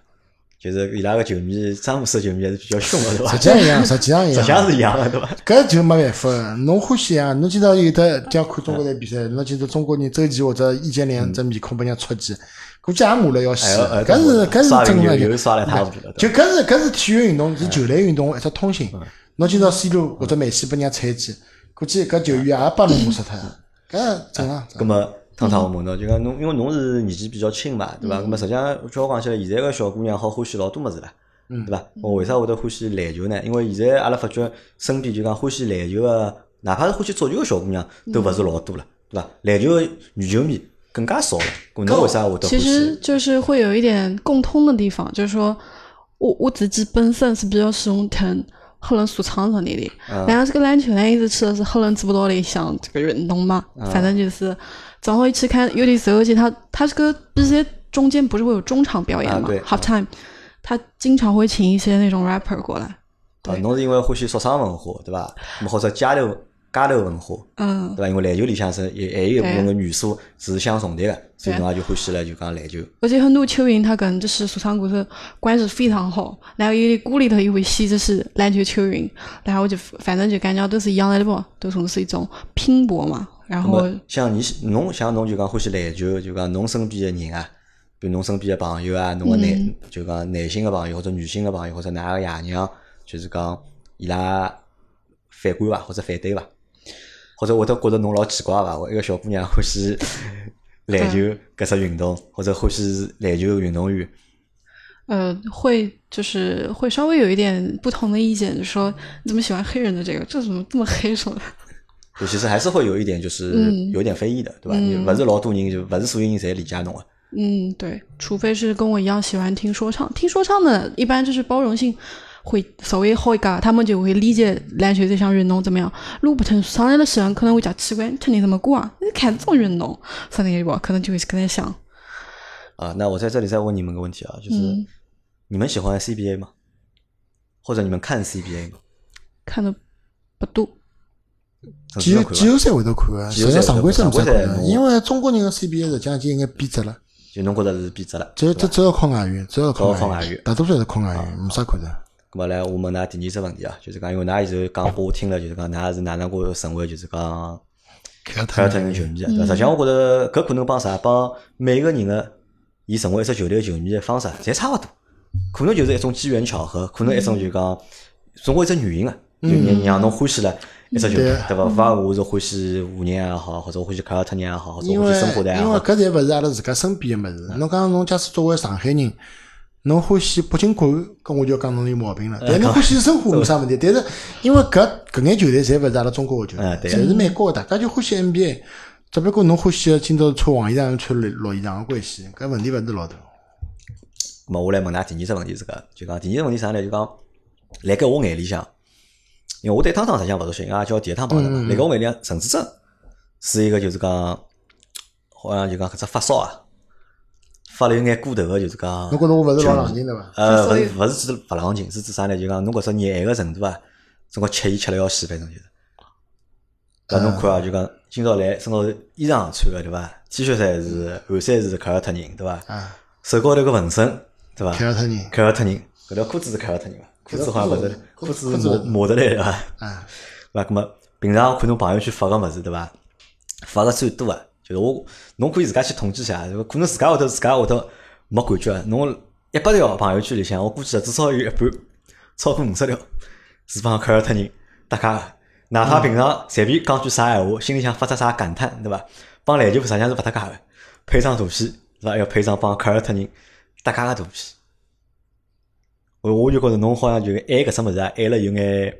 就是伊拉个球迷，詹姆斯球迷还是比较凶的，对伐？实际上一样，实际上一样，实际上是一样的，对伐？搿就没办法，侬欢喜啊！侬今朝有的讲看中国队比赛，侬今朝中国人周琦或者易建联这面孔被人家戳击，估计也骂了要死。搿是搿是真的，就就搿是搿是体育运动，是球类运动一只通性。侬今朝 C 罗或者梅西被人家踩击，估计搿球员也把侬骂死脱。搿正常。汤汤我问侬，就讲侬，因为侬是年纪比较轻嘛，对伐？那么实际上，叫我讲起来，现在个小姑娘好欢喜老多物事了，对伐？我为啥会得欢喜篮球呢？因为现在阿拉发觉身边就讲欢喜篮球个，哪怕是欢喜足球个小姑娘，都勿是老多了，对伐？篮球女球迷更加少了。侬为啥会得？其实就是会有一点共通的地方，就是说我我自己本身是比较喜欢看黑人说唱上面的，然后这个篮球呢，一直吃的是黑人做不到的一项这个运动嘛，反正就是。正好一起看，有的时候，而且他他这个比赛中间不是会有中场表演嘛？Half time，他经常会请一些那种 rapper 过来。啊，侬是因为欢喜说唱文化，对吧？那么或者街头街头文化，嗯，对吧？因为篮球里向是也还有一部分个元素是相重叠的，所以侬也就欢喜了，就讲篮球。而且很多球员他跟就是说唱歌手关系非常好，然后有的鼓里头也会写这些篮球球员，然后就反正就感觉都是一样的不，都从是一种拼搏嘛。然后像你侬像侬就讲欢喜篮球，就讲侬身边的人啊，比如侬身边的朋友啊，侬个男就讲男性的朋友或者女性的朋友或者哪个爷娘，就是讲伊拉反感伐或者反对伐？或者会得觉得侬老奇怪伐？我一个小姑娘欢喜 篮球搿只运动，或者欢喜篮球运动员，呃，会就是会稍微有一点不同的意见，就说你怎么喜欢黑人的这个？这怎么这么黑什么的？就其实还是会有一点，就是嗯有点非议的，对吧？嗯你勿是老多人，就勿是所有人侪理解侬个。嗯，对，除非是跟我一样喜欢听说唱，听说唱的一般就是包容性会稍微好一点，他们就会理解篮球这项运动怎么样。如果不听上来的喜欢可能会讲奇怪，你听你怎么过啊？你看这种运动，啥那个吧，可能就会跟他想，啊，那我在这里再问你们个问题啊，就是、嗯你们喜欢 CBA 吗？或者你们看 CBA 吗？看的不多。季后季后赛会得看个，季后赛实际上常规赛看因为中国人的 CBA 实际上已经应该变质了，就侬觉得是变质了？只只只要靠外援，只要靠外援大多数还是靠外援，没啥看的。咁么来，我问㑚第二只问题啊，就是讲，因为㑚现在讲拨我听了，就是讲㑚是哪能个成为就是讲凯特特人球迷啊？实际上，我觉得搿可能帮啥？帮每个人个伊成为一只球队球迷个方式侪差勿多，可能就是一种机缘巧合，可能一种就讲总归一只原因啊，就让让侬欢喜了。一只球队，对伐？勿伐，我是欢喜湖人也好，或者我欢喜凯尔特人也好，或者我欢喜申花队也因为好，搿侪勿是阿拉自家身边个物事。侬讲侬假使作为上海人，侬欢喜北京国安，搿我就讲侬有毛病了。但侬欢喜申花没啥问题。但是因为搿搿眼球队侪勿是阿拉中国个球队侪是美国个，大家就欢喜 NBA。只不过侬欢喜个今朝穿黄衣裳穿绿绿衣裳个关系，搿问题勿是老大。咁么我来问㑚第二只问题是搿，就讲第二个问题啥呢？就讲，辣盖我眼里向，因为我对汤汤实际上勿熟悉，因为也叫第一趟碰着嘛。辣盖我眼里向，陈志正是一个就是讲，好像就讲搿只发烧啊，发了有眼过头个，就是讲侬，觉着我勿是老冷静对伐？呃，勿是勿是指勿冷静，是指啥呢？就讲侬搿只热爱个程度啊，总归吃伊吃了要死，反正就是。搿侬看啊，就讲今朝来身高头衣裳穿个对伐？T 恤衫是汗衫是凯尔特人对伐？啊，手高头个纹身对伐？凯尔特人凯尔特人，搿条裤子是凯尔特人伐？裤子好像勿是，裤裤子裤子子是磨磨得来对伐？啊，对伐？咁么平常看侬朋友圈发个物事对伐？发个最多啊，就是我侬可以自家去统计一下，就可能自家会头自家会头没感觉啊。侬一百条朋友圈里向，我估计至少有一半超过五十条是帮凯尔特人搭界个。哪怕平常随便讲句啥闲话，心里向发出啥感叹，对伐？帮篮球实际上是勿搭界个，配上图片，对伐？要配上帮凯尔特人搭界个图片。我我就觉着侬好像就爱搿只物事啊，爱了有眼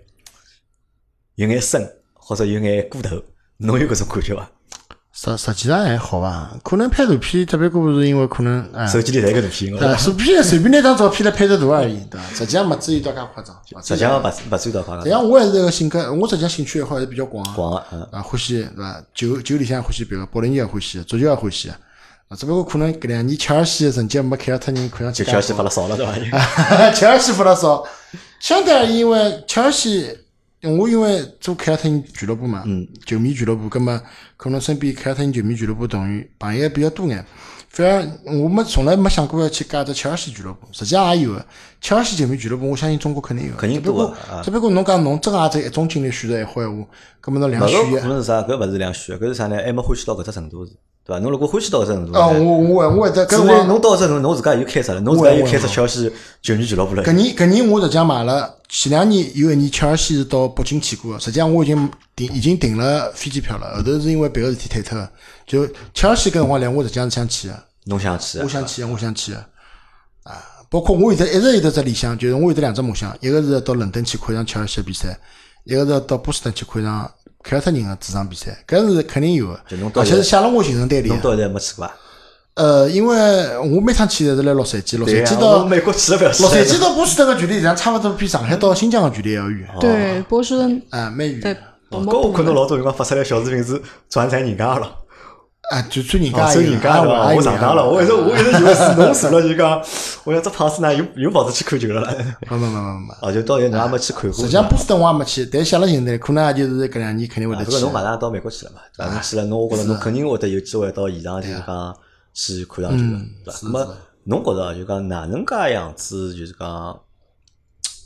有眼深，或者有眼过头，侬有搿种感觉伐？实实际上还好伐？可能拍图片，特别过是因为可能啊，手机里侪搿图片，啊，随便随便拿张照片来配张图而已，对伐？实际上没至于到介夸张。实际上勿勿算到夸张，实际上我还是个性格，我实际上兴趣爱好还是比较广的。广个，嗯，啊，欢喜对伐？球球里向欢喜，比如保龄球也欢喜，足球也欢喜。啊，只不过可能搿两年切尔西的成绩没凯尔特人看上去切尔西好发了少了，对伐？切尔西发了少，相对而言，因为切尔西，我因为做凯尔特人俱乐部嘛，嗯，球迷俱乐部，葛么可能身边凯尔特人球迷俱乐部同学朋友比较多眼，反而我们从来没想过要去加只切尔西俱乐部，实际上也有个切尔西球迷俱乐部，我相信中国肯定有，肯定只不过多啊只不过侬讲侬真也只一种精力选择一好闲话，葛么侬两搿选一个可。能是啥？搿勿是两选，搿是啥呢？还没欢喜到搿只程度，对伐？侬如果欢喜到搿只程度，哦，呢我我我会得搿搿辰辰光侬到搿只程度，侬自家又开始了，侬自家又开始切尔西球迷俱乐部了。搿年搿年我实际上买了，前两年有一年切尔西是到北京去过的，实际上我已经订已经订了飞机票了，后头是因为别个事体退脱的。就切尔西搿辰光来，我实际上是想去的，侬想去我？想去的，我想去个。啊，包括我现在一直有得只理想，就是我有得两只梦想，一个是到伦敦去看一场切尔西比赛，一个是到波士顿去看一场凯尔特人的主场比赛，搿是肯定有的，而且是写了我行程单里的。侬到现在没去过伐？呃，因为我每趟去侪是来洛杉矶，洛杉，矶到美国去了不要去洛杉矶到波士顿个距离，实际上差勿多比上海到新疆个距离还要远，对，波士顿啊，蛮远哦，搿我看到老多辰光发出来小视频是转载人家个咯。啊，就算人哦，家有收人家对伐？啊我上当了，我一直我一直以为是侬坐了就讲，我想这胖子呢又又跑出去看球了啦。没没没没没。哦，就到现在侬也没去看过。实际上波士顿我也没去，但写了行程，可能也就是搿两年肯定会啊得去。这个侬马上到美国去了嘛，对伐？侬去了，侬我觉着侬肯定会得有机会到现场，就是讲去看场球的，对伐？那么侬觉着就讲哪能介样子，就是讲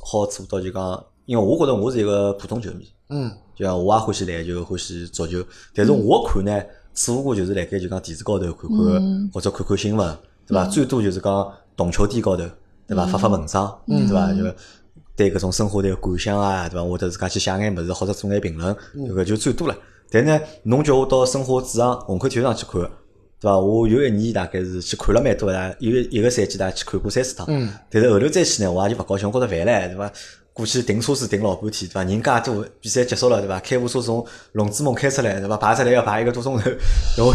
好做到就讲，因为我觉着我是一个普通球迷，嗯，就讲我也欢喜篮球，欢喜足球，但是我看呢，只不过就是辣盖就讲电视高头看看，或者看看新闻，对伐？最多就是讲动球帝高头，对伐？发发文章，对伐？就对搿种生活的感想啊，对伐？或者自家去写眼物事，或者做眼评论，搿个就最多了。但呢，侬叫我到申花主场虹口体育场去看，对伐？我有一年大概是去看了蛮多的，有一个赛季大概去看过三四趟。嗯。但是后头再去呢，我也就勿高兴，我觉着烦唻，对伐？过去停车子停老半天，对伐？人介多比赛结束了，对伐？开部车从龙之梦开出来，对伐？排出来要排一个多钟头，然后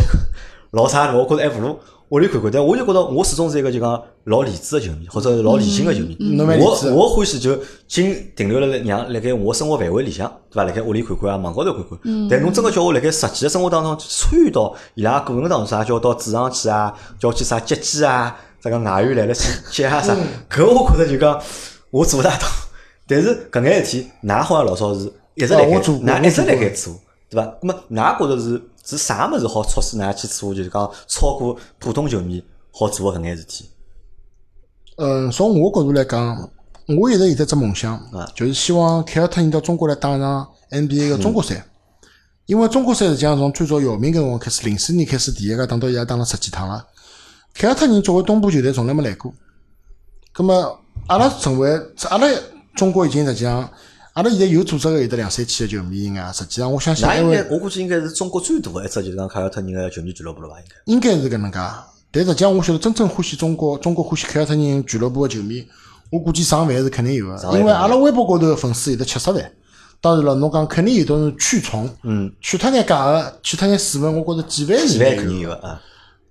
老差，我觉着还不如屋里看看。但我就觉着我始终是一个就讲老理智的球迷，或者老理性的球迷。我我欢喜就仅停留了让辣盖我生活范围里向，对伐？辣盖屋里看看啊，网高头看看。但侬真个叫我辣盖实际的生活当中参与到伊拉过程当中啥，叫到主场去啊，叫去啥接机啊，这个外援来了去接啊啥，搿我觉着就讲我做勿大到。但是搿眼事体，㑚好像老早是一直辣盖，做㑚一直辣盖做，对伐？那么㑚觉着是是啥物事好促使㑚去做，就是讲超过普通球迷好做个搿眼事体？嗯，从我角度来讲，我一直有得只梦想啊，就是希望凯尔特人到中国来打一场 NBA 个中国赛。因为中国赛实际上从最早姚明搿辰光开始，零四年开始第一个打到现在打了十几趟了。凯尔特人作为东部球队从来没来过。葛么阿拉成为阿拉中国已经实际上，阿拉现在有组织个有得两三千个球迷啊。实际上我相信，应该我估计应该是中国最大的一只就是讲凯尔特人个球迷俱乐部了吧？应该。应该是搿能介。但实际上，我晓得真正欢喜中国、中国欢喜凯尔特人俱乐部个球迷，我估计上万是肯定有个，因为阿拉微博高头个粉丝有得七十万。当然了，侬讲肯定有种是驱虫，嗯，去脱眼假个，去脱眼水分，我觉着几万是。肯定有个啊。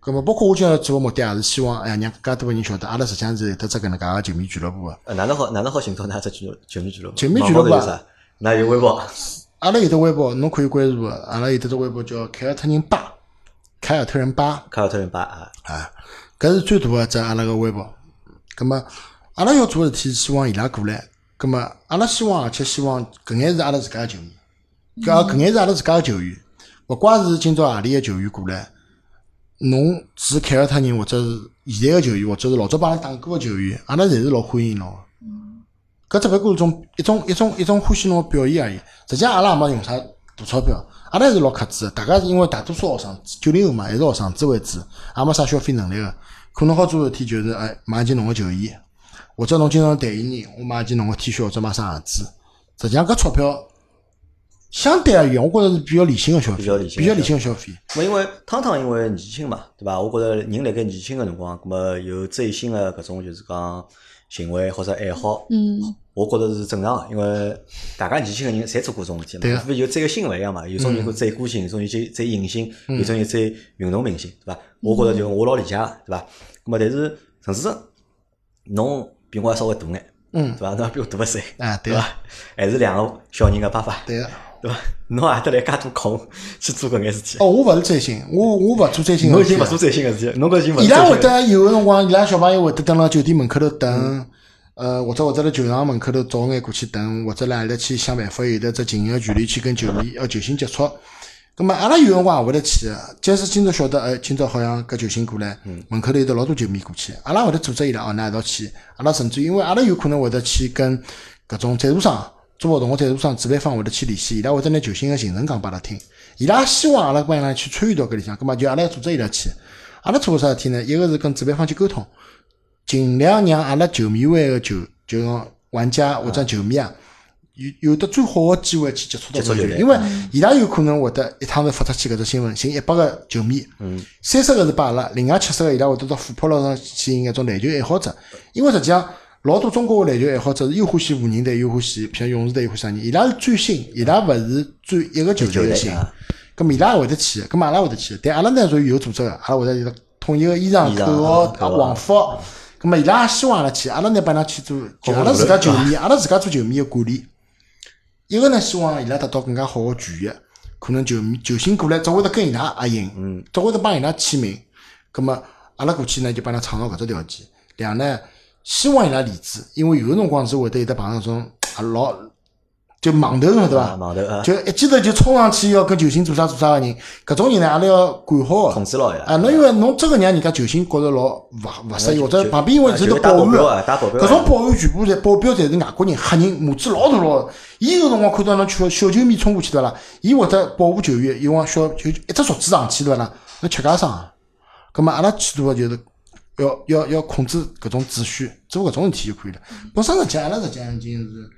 葛么，包括我今朝做个目的也是希望，哎呀，让更加多个人晓得，阿拉实际上是有得只搿能介个球迷俱乐部个。呃，哪能好哪能好寻到㑚只球球迷俱乐部？球迷俱乐部啥？那有微博，阿拉有得微博，侬可以关注个。阿拉有得只微博叫凯尔特人吧，凯尔特人吧。凯尔特人吧啊，啊，搿是最大个只阿拉个微博。葛么，阿拉要做个事体是希望伊拉过来。葛么，阿拉希望，而且希望搿眼是阿拉自家个球迷，搿搿眼是阿拉自家个球员。勿怪是今朝何里个球员过来，侬是凯尔特人或者是现在个球员，或者是老早帮阿拉打过个球员，阿拉侪是老欢迎侬个。搿只不过一种一种一种一种欢喜侬个表现而已。实际上，阿拉也没用啥大钞票，阿拉还是老克制个。大家是因为大多数学生子九零后嘛，还是学生子为主，也没啥消费能力个。可能好做个事体就是，哎，买一件侬个球衣，或者侬经常代言人，我买一件侬个 T 恤或者买双鞋子。实际上，搿钞票相对而言，我觉着是比较理性个消费，比较理性比较理性个消费。咁因为汤汤因为年轻嘛，对伐？我觉着人辣盖年轻个辰光，咁么有追星个搿种就是讲行为或者爱好，嗯，我觉着是正常个，因为大家年轻个人侪做过搿种事体嘛，对啊无非就追个星勿一样嘛。有种人会追歌星，有种人追追影星，有种人追运动明星，对伐？我觉着就我老理解个，对伐？咁么但是陈思正，侬比我还稍微大眼，嗯对伐？侬也比我大一岁，啊，对对伐？还是两个小人个爸爸，对个。对伐？侬也得来介多空去做搿眼事体。哦，我勿是追星，我我勿做追星。侬已经勿做追星个事体，侬搿已经勿是伊拉会得有个辰光，伊拉小朋友会得蹲辣酒店门口头等，呃，或者或者辣球场门口头早眼过去等，或者辣阿拉去想办法有得只近个距离去跟球迷呃球星接触。咁么阿拉有辰光也会得去个，假使今朝晓得，哎，今朝好像搿球星过来，门口头有得老多球迷过去，阿拉会得组织伊拉哦，㑚一道去。阿拉甚至于因为阿拉有可能会得去跟搿种赞助商。做活动个赞助商、主办方会得去联系，伊拉会得拿球星个行程讲拨阿拉听。伊拉希望阿拉帮伊拉去参与到搿里向，葛末就阿拉组织伊拉去。阿拉做个啥事体呢？一个是跟主办方去沟通，尽量让阿拉球迷会个球就讲玩家或者球迷啊，有有的最好个机会去接触到球因为伊拉有可能会得一趟头发出去搿只新闻，寻一百个球迷，三十个是拨阿拉，另外七十个伊拉会得到虎扑浪上吸引一种篮球爱好者，因为实际上。老多中国个篮球爱好者是又欢喜湖人队，又欢喜，像勇士队，又欢喜啥人？伊拉是追星，伊拉勿是追一个球队个星。啊咁伊拉也会得去，咁么阿拉会得去，但阿拉呢属于有组织个，阿拉会得统一个衣裳、口号、口号皇服。咁么伊拉也希望阿拉去，阿拉呢帮伊拉去做，就阿拉自家球迷，阿拉自家做球迷个管理。一个呢，希望伊拉得到更加好个权益，可能球迷球星过来，只会得跟伊拉合影，嗯，只会得帮伊拉签名。咁么阿拉过去呢，就帮伊拉创造搿只条件。两呢，希望伊拉理智，因为有个辰光是会得有得碰上种啊老就盲头个对伐？啊盲头啊就一记头就冲上去要跟球星做啥做啥个人，搿种人呢，阿拉要管好个。控制牢伊拉啊，侬因为侬真个让人家球星觉着老勿勿适意，或者旁边因为是个保安啊，搿种保安全部侪保镖侪是外国人，黑人，母子老大老大。伊有辰光看到侬小小球迷冲过去对伐啦？伊会得保护球员，伊往小球一只竹子上去对伐啦？那吃家伤啊。葛末阿拉去做个就是要要要控制搿种秩序，做搿种事体就可以了。本身实际阿拉实际上已经是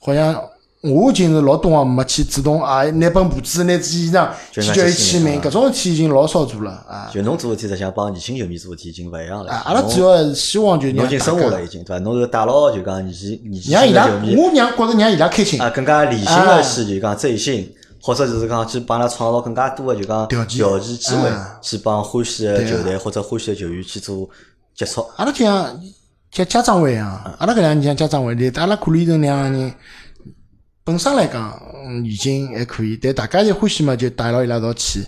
好像我已经是老多行没去主动啊，拿本簿子、拿支衣裳去叫伊签名，搿种事体已经老少做了啊。就侬做事体，实际上帮年轻球迷做事体已经勿一样了。啊，阿拉主要还是希望就侬已经生活了，已经对伐？侬是带牢就讲年纪年纪让伊拉轻的球，迷我让觉着让伊拉开心。啊，更加理性啊的去就讲追星，或者就是讲去帮伊拉创造更加多的就讲条件机会啊，去帮欢喜的球队或者欢喜的球员去做接触。阿拉就像像家长会一样，阿拉搿两年像家长会里，阿拉鼓励头两个人，本身来讲，嗯，已经还可以，但大家就欢喜嘛，就带牢伊拉一道去，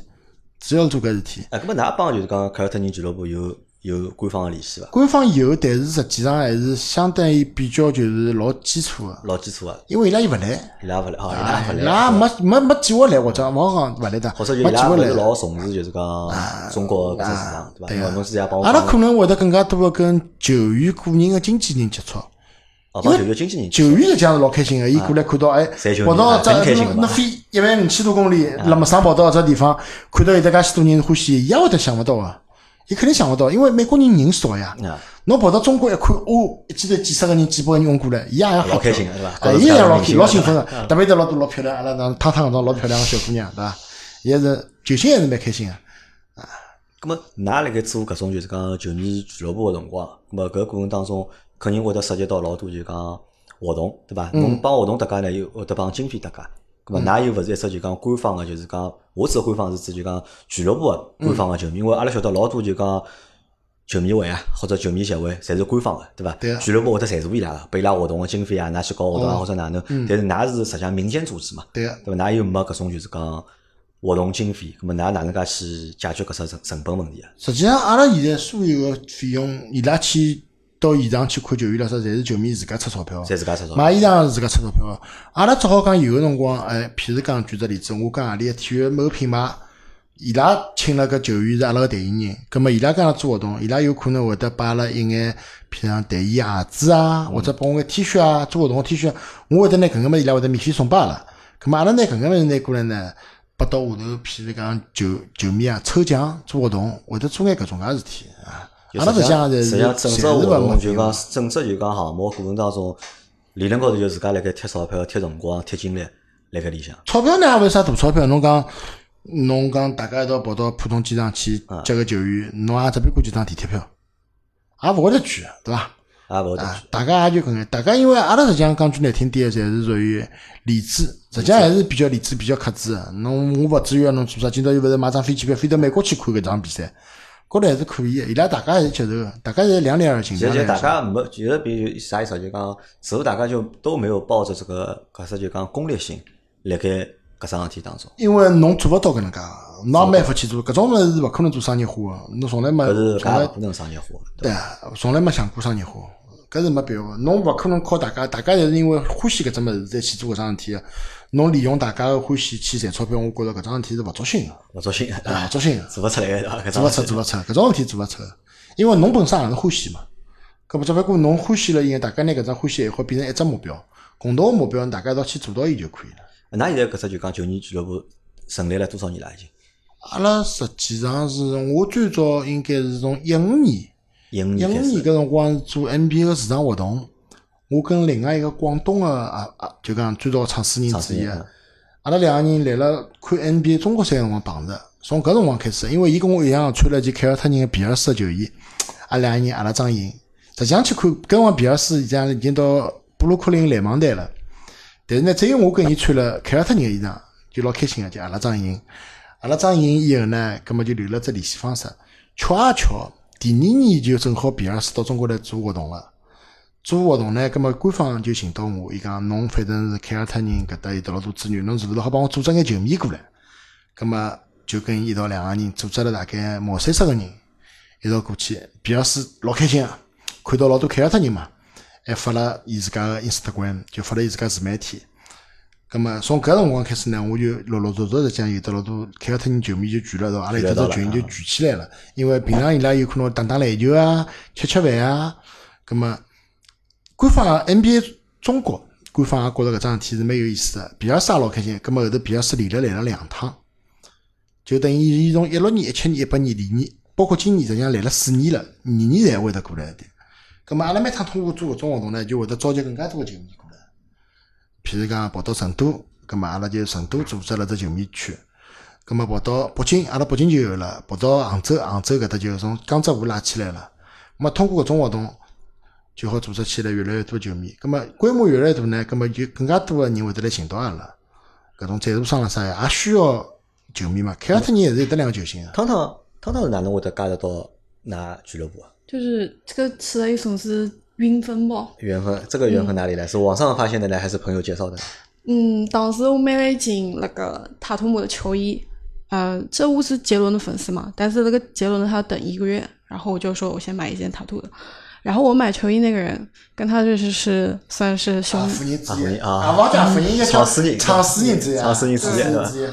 主要做搿事体。哎，搿么㑚帮就是讲凯尔特人俱乐部有有官方的联系伐？官方有，但是实际上还是相对于比较就是老基础个，老基础个，因为伊拉又勿来，伊拉勿来，哦，伊拉勿来，伊拉没没没计划来，或者勿好讲勿来的，或者就伊没计划来。拉勿是老重视就是讲中国搿只市场，对伐？对个阿拉可能会得更加多个跟球员个人个经纪人接触。哦，帮球员经纪人球员实际上是老开心个，伊过来看到哎，跑到这那飞一万五千多公里，辣么上跑到搿只地方，看到有得介许多人欢喜，伊也会得想勿到个，伊肯定想勿到，因为美国人人少呀。啊，侬跑到中国一看，哦，一记头几十个人、几百个人涌过来，伊也也好老开心的对伐哎，伊也老开老兴奋的个，特别得老多老漂亮，阿拉那汤汤搿种老漂亮个小姑娘，对伐？伊还是球星还是蛮开心个。咁么，㑚辣盖做搿种就是讲球迷俱乐部个辰光，咁么搿过程当中肯定会得涉及到老多就讲活动，对伐？侬帮活动搭界呢，又会得帮经费搭界。咁么，㑚又勿是一只就讲官方个，就是讲我指的官方是指就讲俱乐部个官方个球迷，因为阿拉晓得老多就讲球迷会啊，或者球迷协会，侪是官方个，对伐？俱乐部会得赞助伊拉个，拨伊拉活动个经费啊，㑚去搞活动啊，或者哪能？但是㑚是实际上民间组织嘛，对个，对伐？㑚又没搿种就是讲活动经费，咁么㑚哪能介去解决搿只成成本问题啊？实际上，阿拉现在所有个费用，伊拉去到现场去看球员了，啥，侪是球迷自家出钞票。侪自家出钞票。买衣裳是自家出钞票个。阿拉只好讲有个辰光，哎，譬如讲举个例子，我讲何里个体育某品牌，伊拉请了个球员是阿拉个代言人，葛末伊拉讲做活动，伊拉有可能会得摆阿拉一眼，譬如讲代言鞋子啊，或者帮我个 T 恤啊，做活动个 T 恤，我会得拿搿个物事伊拉会得免费送拨阿拉。葛末阿拉拿搿个物事拿过来呢，拨到下头，譬如讲球球迷啊抽奖做活动，会得做眼搿种介事体啊。阿拉实际上侪是实际上整只活动就讲整只就讲项目过程当中，理论高头就自家辣盖贴钞票、贴辰光、贴精力辣盖里向。钞票呢，也勿是啥大钞票。侬讲，侬讲大家一道跑到浦东机场去接个球员，侬也只不过就张地铁票，也勿会得贵，对伐？也勿会得啊，大家也就搿眼，大家因为阿拉实际上讲句难听点，侪是属于理智，实际上还是比较理智、比较克制个。侬我勿至于要侬做啥，今朝又勿是买张飞机票飞到美国去看搿场比赛，觉着还是可以个。伊拉大家还是接受个，大家侪量力而行。其实大家没，其实比如啥意思啊？就讲，似乎大家就都没有抱着这个搿只就讲功利性辣盖搿桩事体当中。因为侬做勿到搿能介个，侬也没法去做，搿种物事是勿可能做商业化个，侬从来没搿来搿也勿可能商业化。对啊，从来没想过商业化，搿是没必要个。侬勿可能靠大家，大家侪是因为欢喜搿只物事再去做搿桩事体个。侬利用大家个欢喜去赚钞票，我觉着搿桩事体是勿足心个，勿足心，啊，勿足心个，做勿出来个？搿做勿出，做勿出，搿种事体做勿出个。因为侬本身也是欢喜嘛，搿么只勿过侬欢喜了以后，大家拿搿只欢喜爱好变成一只目标，共同个目标，大家一道去做到伊就可以了。㑚现在搿只就讲九年俱乐部成立了多少年了？已经阿拉实际上是我最早应该是从一五年。一五年搿辰光是做 NBA 个市场活动，我跟另外一个广东个啊啊，就讲最早创始人之一阿拉两个人来了看 NBA 中国赛个辰光碰着，从搿辰光开始，因为伊跟我一样穿了件凯尔特人个皮尔斯个球衣，阿拉两个人阿拉张赢。实际上去看，搿辰光比尔斯已经已经到布鲁克林篮网队了，但是呢，只有我跟伊穿了凯尔特人个衣裳，就老开心个，就阿拉张赢。阿拉张赢以后呢，葛末就留了只联系方式。巧啊巧，第二年就正好皮尔斯到中国来做活动了。做活动呢，葛末官方就寻到我，伊讲侬反正是凯尔特人搿搭有得老多资源，侬是勿是好帮我组织眼球迷过来？葛末就跟伊一道两个人组织了大概毛三十个人一道过去。比尔斯老开心啊，看到老多凯尔特人嘛，还发了伊自家个 Instagram，就发了伊自家自媒体。咁么从搿辰光开始呢，我就陆陆续续实际上有得老多凯尔特人球迷就聚了一道，阿拉有得只群就聚起来了。因为平常伊拉有可能打打篮球啊、吃吃饭啊，咁么官方 NBA 中国官方也觉着搿桩事体是蛮有意思的，比尔斯也老开心。咁么后头比尔斯连了来了两趟，就等于伊从一六年、一七年、一八年连年，包括今年实际上来了四年了，年年侪会得过来的。咁么阿拉每趟通过做搿种活动呢，就会得召集更加多个球迷过来。譬如讲跑到成都，葛末阿拉就成都组织了只球迷区。葛末跑到北京，阿拉北京就有了；跑到杭州，杭州搿搭就从江浙沪拉起来了。末通过搿种活动，就好组织起来越来越多球迷。葛末规模越来越大呢，葛末就更加多个人会得来寻到阿拉。搿种赞助商啦啥呀，也需要球迷嘛。凯尔特人也是有得两个球星啊。汤汤汤汤是哪能会得加入到㑚俱乐部啊？就是这个词一种是缘分吧。缘分，这个缘分哪里来？是网上发现的呢，还是朋友介绍的？嗯，当时我买了一件那个塔图姆的球衣，呃，这我是杰伦的粉丝嘛，但是那个杰伦他要等一个月，然后我就说我先买一件塔图的。然后我买球衣那个人跟他就是是算是兄啊，弟，啊啊啊，王家富人应该叫创始人创始人之一啊，创始人之一创对吧之一。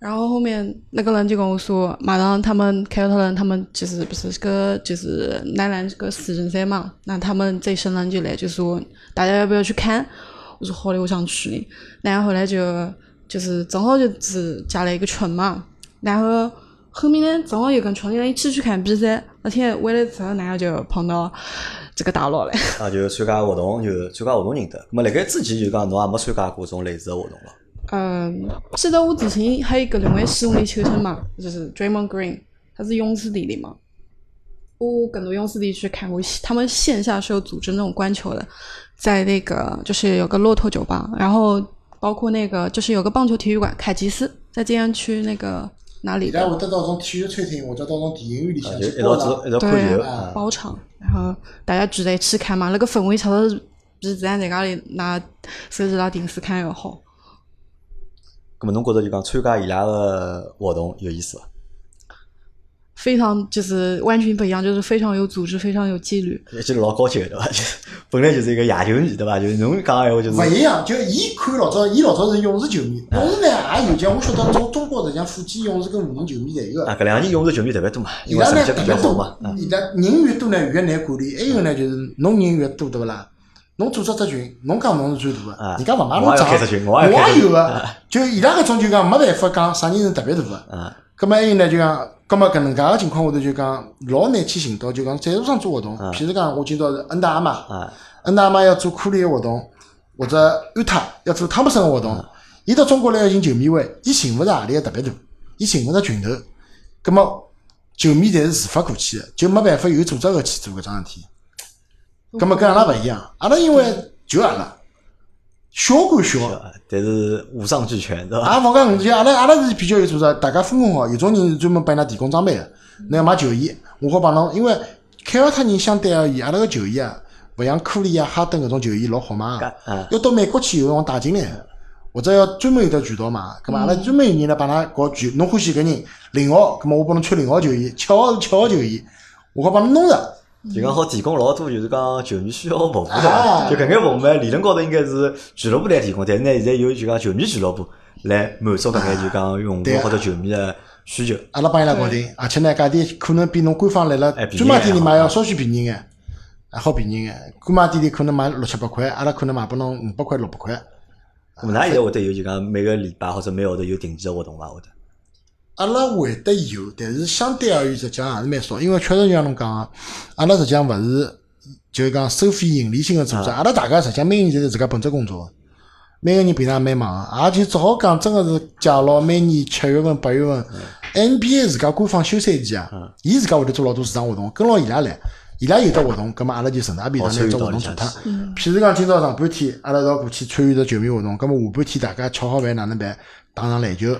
然后后面那个人就跟我说，马上他们凯尔特人他们就是不是个就是男篮这个四人赛嘛，那他们这一生人就来就说大家要不要去看？我说好的，我想去的。然后后来就就是正好就是加了一个群嘛，然后后面呢正好有跟群里人一起去看比赛，那天回来之后，然后就碰到这个大佬了。啊，就参加活动，就参加活动认得。那么辣盖之前就讲侬也没参加过这种类似的活动了。嗯，记得我之前还有一个另外喜欢的球星嘛，就是 Draymond Green，他是勇士队的嘛。我跟着勇士队去看过，他们线下是有组织那种观球的，在那个就是有个骆驼酒吧，然后包括那个就是有个棒球体育馆凯吉斯，在静安区那个哪里的伊拉会得到种体育餐厅或者到种电影院里向啊就一去播了。道一道看对。包场，然后大家聚在一起看嘛，那个氛围确实比自然在家里拿手机拿电视看要好。咁么侬觉着就讲参加伊拉个活动有意思伐？非常就是完全不一样，就是非常有组织，非常有纪律。一记头老高级个对伐？就本来就是一个野球迷对伐？就是侬讲个闲话就是勿一样，就伊看老早，伊老早是勇士球迷，勇士呢也有讲，我晓得中中国实际上附近勇士跟湖人球迷侪有个。啊，搿两年勇士球迷特别多嘛，伊拉呢因为成绩比较特别好嘛。伊拉人越多呢越难管理。还有呢就是侬人越多对勿啦？侬组织只群，侬讲侬是最大啊个，人家勿买侬账，我也有个。就伊拉搿种就讲没办法讲啥人是特别大个。啊，葛末还有呢，就讲，葛末搿能介个情况下头，就讲老难去寻到，就讲赞助商做活动。譬如讲，我今朝是恩达阿玛，啊，恩达阿玛要做库里个活动，或者安踏要做汤普森个活动，伊到中国来要寻球迷会，伊寻勿着何里个特别大，伊寻勿着群头，咁么球迷侪是自发过去个，就没办法有组织个去做搿桩事体。咁么跟阿拉勿一样，阿拉因为就阿拉小归小，啊但是五脏俱全对伐？也勿讲五就阿拉阿拉是比较有组织，大家分工好。有种人是专门帮伊拉提供装备个，侬要买球衣，我好帮侬。因为凯尔特人相对而言，阿拉个球衣啊，勿像库里啊、哈登搿种球衣老好买个啊，要到美国去有辰光带进来个，或者要专门有得渠道买。葛末阿拉专门有人来帮㑚搞球，侬欢喜搿人零号，葛末我帮侬穿零号球衣，七号是七号球衣，我好帮侬弄着。就讲好提供老多就是讲球迷需要个服务对啊伐？就搿眼服务呢，理论高头应该是俱乐部来提供，但是呢，现在有就讲球迷俱乐部来满足搿眼就讲用户或者球迷的需求。阿拉帮伊拉搞定，而且呢，价钿可能比侬官方来了专卖店里买要稍许便宜眼，还好便宜眼。官卖店里可能卖六七百块，阿拉可能卖拨侬五百块、六百块。咁么㑚现在会得有就讲每个礼拜或者每个号头有定期的活动伐？会得阿拉会得有，但是相对而言实际上也是蛮少，因为确实就像侬讲个，阿拉实际上勿是就是讲收费盈利性个组织，阿拉大家实际上每个人侪是自家本职工作个，每个人平常也蛮忙个，也就只好讲真个是借牢每年七月份、八月份，NBA 自家官方休赛期啊，伊自家会得做老多市场活动，跟牢伊拉来。伊拉有得活动，葛末阿拉就顺带便上拿只活动做脱。譬如讲，今朝上半天，阿拉一道过去参与只球迷活动，葛末下半天大家吃好饭哪能办？打场篮球，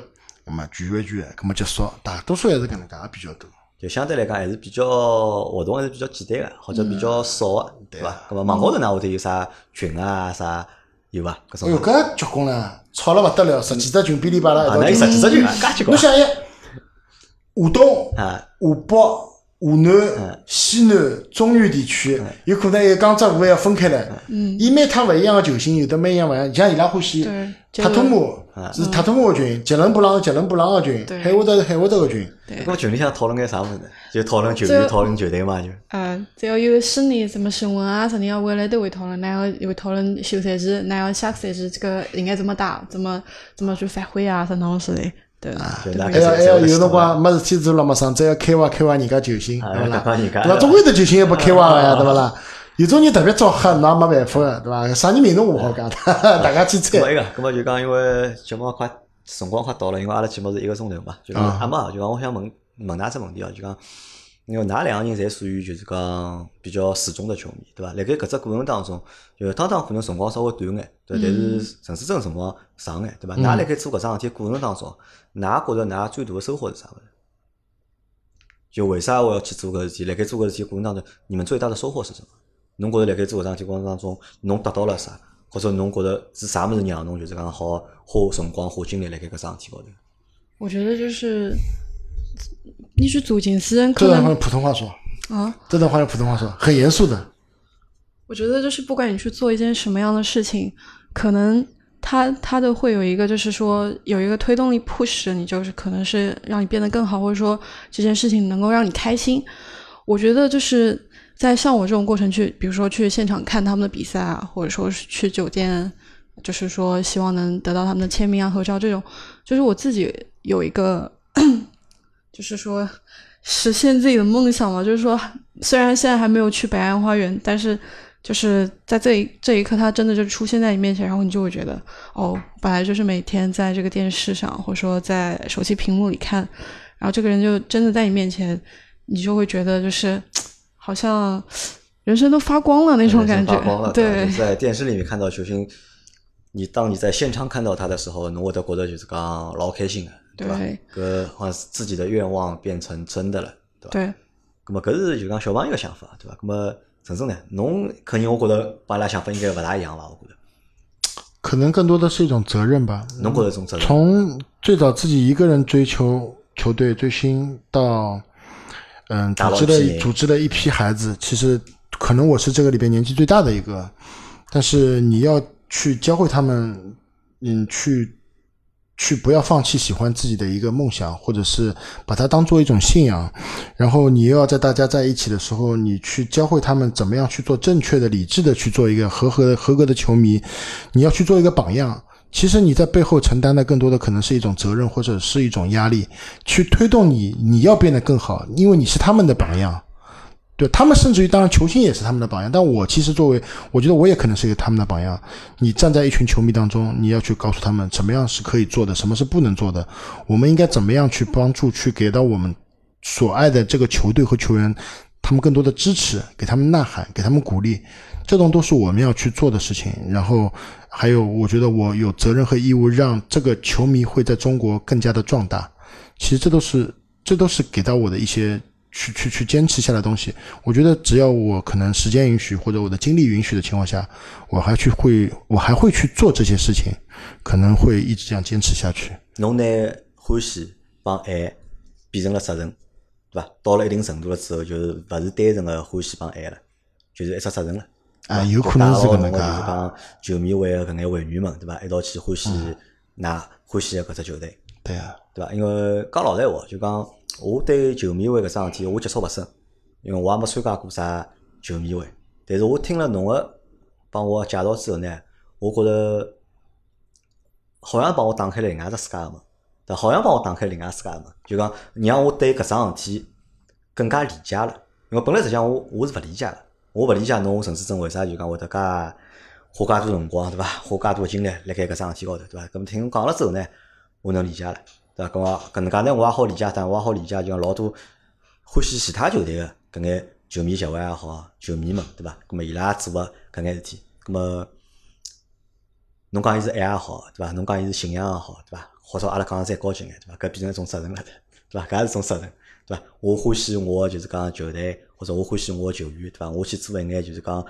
葛末聚一聚，葛末结束。大多数还是搿能介个比较多。就相对来讲还是比较活动还是比较简单个，或者比较少个，对伐？咁么网高头呢会得有啥群啊啥有伐？搿哎哟，种搿结棍了，吵了勿得了，十几只群噼里啪啦一啊，有十几只群啊，介结棍侬想一，华东、啊！华北、湖南、西南、中原地区，有可能还有江浙沪还要分开来。伊每趟勿一样个球星，有的每一样勿一样。像伊拉欢喜对塔图姆是塔图姆个群，杰伦布朗是杰伦布朗个群，对。海沃德是海沃德个群。搿么群里向讨论眼啥物事？就讨论球这员，讨论球队嘛，就。嗯，只要有新的什么新闻啊，啥人要回来都会讨论，然后也会讨论休赛季，然后下个赛季这个应该怎么打，怎么怎么去发挥啊，啥东西的，对，都会就大概还要还要有辰光没事体做了嘛，上只要开挖开挖人家球星，啊对勿啦？开挖人家对伐？总归有得球星要拨开挖个呀，对勿啦？有种人特别招黑，侬也没办法个，对伐？啥人名字我好讲，大家去猜。一个，咁么就讲，因为节目快辰光快到了，因为阿拉节目是一个钟头嘛，就讲啊阿妈，就讲我想问问㑚只问题哦，就讲，因为㑚两个人侪属于就是讲比较死忠的球迷，对伐？辣盖搿只过程当中，就当当可能辰光稍微短眼，对，但是陈思真辰光长眼，对伐？㑚辣盖做搿桩事体过程当中，㑚觉着㑚最大的收获是啥物事？就为啥我要去做搿事体？辣盖做搿事体过程当中，你们最大的收获是什么？侬觉着辣盖做搿桩事体过程当中，侬得到了啥？或者侬觉着是啥物事让侬就是讲好花辰光、花精力辣盖搿桩事体高头？我觉得就是你去做件事，可能这段话用普通话说，啊，这段话用普通话说，很严肃的。我觉得就是不管你去做一件什么样的事情，可能它它的会有一个就是说有一个推动力 push 你，就是可能是让你变得更好，或者说这件事情能够让你开心。我觉得就是在像我这种过程去，比如说去现场看他们的比赛啊，或者说是去酒店，就是说希望能得到他们的签名啊、合照这种，就是我自己有一个，就是说实现自己的梦想嘛。就是说，虽然现在还没有去北岸花园，但是就是在这一这一刻，他真的就出现在你面前，然后你就会觉得，哦，本来就是每天在这个电视上，或者说在手机屏幕里看，然后这个人就真的在你面前，你就会觉得就是好像人生都发光了那种感觉，发光了，对就在电视里面看到球星，你当你在现场看到他的时候，侬会得觉得就是讲老开心的，对吧？对搿好像是自己的愿望变成真的了，对吧？对。咁么搿是就讲小朋友个想法，对吧？咁么陈生呢？侬肯定我觉得帮阿拉想法应该勿大一样伐？我觉得，可能更多的是一种责任吧。侬觉得这种责任？从最早自己一个人追求球队追星，到嗯组织了组织了一批孩子，其实可能我是这个里边年纪最大的一个，但是你要去教会他们，嗯，去去不要放弃喜欢自己的一个梦想，或者是把它当做一种信仰，然后你又要在大家在一起的时候，你去教会他们怎么样去做正确的、理智的去做一个合格合格的球迷，你要去做一个榜样。其实你在背后承担的更多的可能是一种责任，或者是一种压力，去推动你你要变得更好，因为你是他们的榜样。对他们，甚至于当然球星也是他们的榜样。但我其实作为，我觉得我也可能是一个他们的榜样。你站在一群球迷当中，你要去告诉他们什么样是可以做的，什么是不能做的。我们应该怎么样去帮助，去给到我们所爱的这个球队和球员，他们更多的支持，给他们呐喊，给他们鼓励。这种都是我们要去做的事情。然后还有，我觉得我有责任和义务让这个球迷会在中国更加的壮大。其实这都是这都是给到我的一些去去去坚持下来的东西。我觉得只要我可能时间允许或者我的精力允许的情况下，我还去会我还会去做这些事情，可能会一直这样坚持下去。侬拿欢喜帮爱变成了责任，对吧？到了一定程度了之后，就是勿是单纯的欢喜帮爱了，就是一只责任了。啊，有可能是搿能介就是讲球迷会个搿眼会员们，对伐？一道去欢喜㑚欢喜个搿只球队，对啊，对伐？因为讲老实闲话，就讲我对球迷会搿桩事体我接触勿深，因为我也没参加过啥球迷会。但是我听了侬个帮我介绍之后呢，我觉着好像帮我打开了另外一只世界个门，对，好像帮我打开另外世界个门，就讲让我对搿桩事体更加理解了。因为本来实际上我我是勿理解个，我勿理解侬陈志珍为啥就讲会得介花介多辰光，对伐？花介多精力辣盖搿桩事体高头，对伐？咁么听侬讲了之后呢，我能理解了，对伐？咁么搿能介呢，我也好理解，但我也好理解，就讲老多欢喜其他球队个搿眼球迷协会也好，球迷们，对伐？咁么伊拉做个搿眼事体，咁么侬讲伊是爱也好，对伐？侬讲伊是信仰也好，对伐？或者阿拉讲得再高级眼，对伐？搿变成一种责任了，对伐？搿也是一种责任，对伐？我欢喜我就是讲球队，或者我欢喜我球员，对伐？我去做一眼就是讲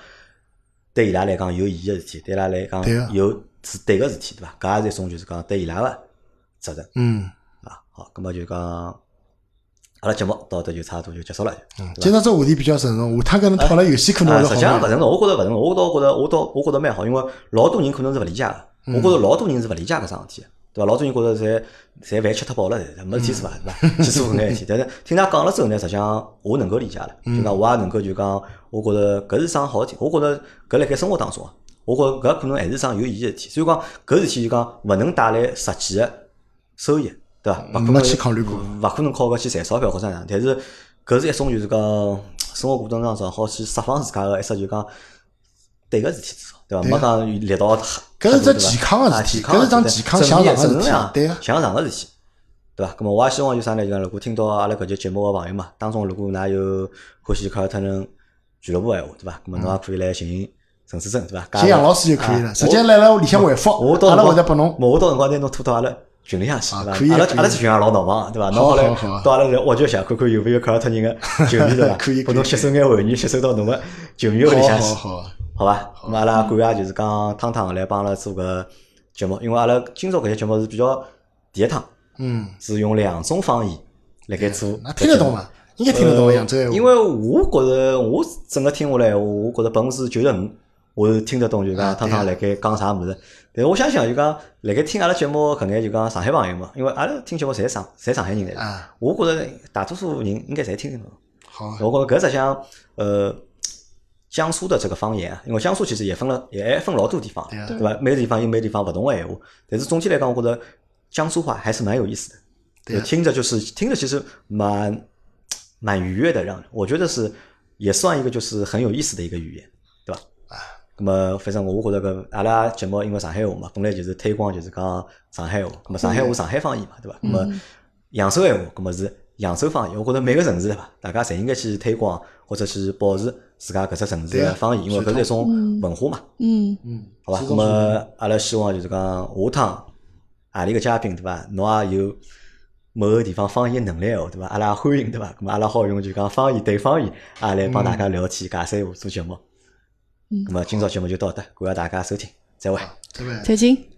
对伊拉来讲有意义个事体，对伊拉来讲有是对个事体，对伐？搿也是一种就是讲对伊拉个责任，嗯，啊，好，葛么就讲阿拉节目到这就差不多就结束了。今朝这话题比较沉重，下趟可能讨论游戏可能实际上勿好点。承认，我觉着勿沉重，我倒觉着，我倒我觉着蛮好，因为老多人可能是勿理解个，嗯我觉着老多人是勿理解搿桩事体的，对伐？老多人觉着侪侪饭吃脱饱了，侪没事体做啊，对伐？去做搿眼事体，但是听㑚讲了之后呢，实际上我能够理解了，嗯就讲我也能够就讲，我觉着搿是桩好事体，我觉着搿辣盖生活当中啊，我觉着搿可能还是桩有意义个事体，所以讲搿事体就讲勿能带来实际个收益，对伐？勿可能没去考虑过。勿可能靠搿去赚钞票或者哪样，但是搿是一种就是讲生活过程当中好去释放自家个一只就讲对个事体做，对伐？对没讲力道太搿是只健康个啊事体搿是桩健康向上个事体对个向上个事体，对伐？咁么我也希望有啥呢？就讲如果听到阿拉搿节节目个朋友嘛，当中如果㑚有欢喜凯尔特人俱乐部个闲话，对伐？咁么侬也可以来寻陈思正，对伐？寻杨老师就可以了，啊直接来了屋里向回复，阿拉我到辰光会得拨侬。我到辰光拿侬拖到阿拉群里向去，对阿拉阿拉这群也老闹忙，对伐？侬好来到阿拉来挖掘一下，看看有没有凯尔特人个球迷，对伐？可以可以拨侬吸收眼会员，吸收到侬个球迷屋里向去，好好好，好伐？咁阿拉感谢就是讲汤汤来帮阿拉做搿节目，因为阿拉今朝搿些节目是比较第一趟，嗯，是用两种方言辣盖做。那听得懂？嘛？应该听得懂扬州闲话。因为我觉着我整个听下来，我觉着百分之九十五，我是听得懂，就啊讲汤汤辣盖讲啥物事。但是我相信就讲辣盖听阿拉节目搿眼就讲上海朋友嘛，因为阿拉听节目侪上侪上海人来啊，我觉着大多数人应该侪听得懂。好，我觉着搿只像呃江苏的这个方言啊，因为江苏其实也分了也分老多地方，对吧？每个地方有每个地方不同的闲话，但是总体来讲，我觉着江苏话还是蛮有意思的。听着就是听着，其实蛮蛮愉悦的，让人我觉得是也算一个就是很有意思的一个语言，对吧？啊，那么反正我觉得个阿拉节目因为上海话嘛，本来就是推广就是讲上海话，那么上海话上海方言嘛，对吧？那么扬州闲话，那么是扬州方言。我觉得每个城市对伐，大家侪应该去推广或者去保持自家搿只城市对啊的方言，因为搿是一种文化嘛。嗯，嗯，好吧，那么阿拉希望就是讲下趟何里个嘉宾对伐，侬也有某个地方方言能力哦，对伐？阿拉也欢迎对伐？咁么阿拉好用就讲方言对方言，也来帮大家聊天、解三胡做节目。嗯咁么今朝节目就到这，感谢大家收听，再会。再见。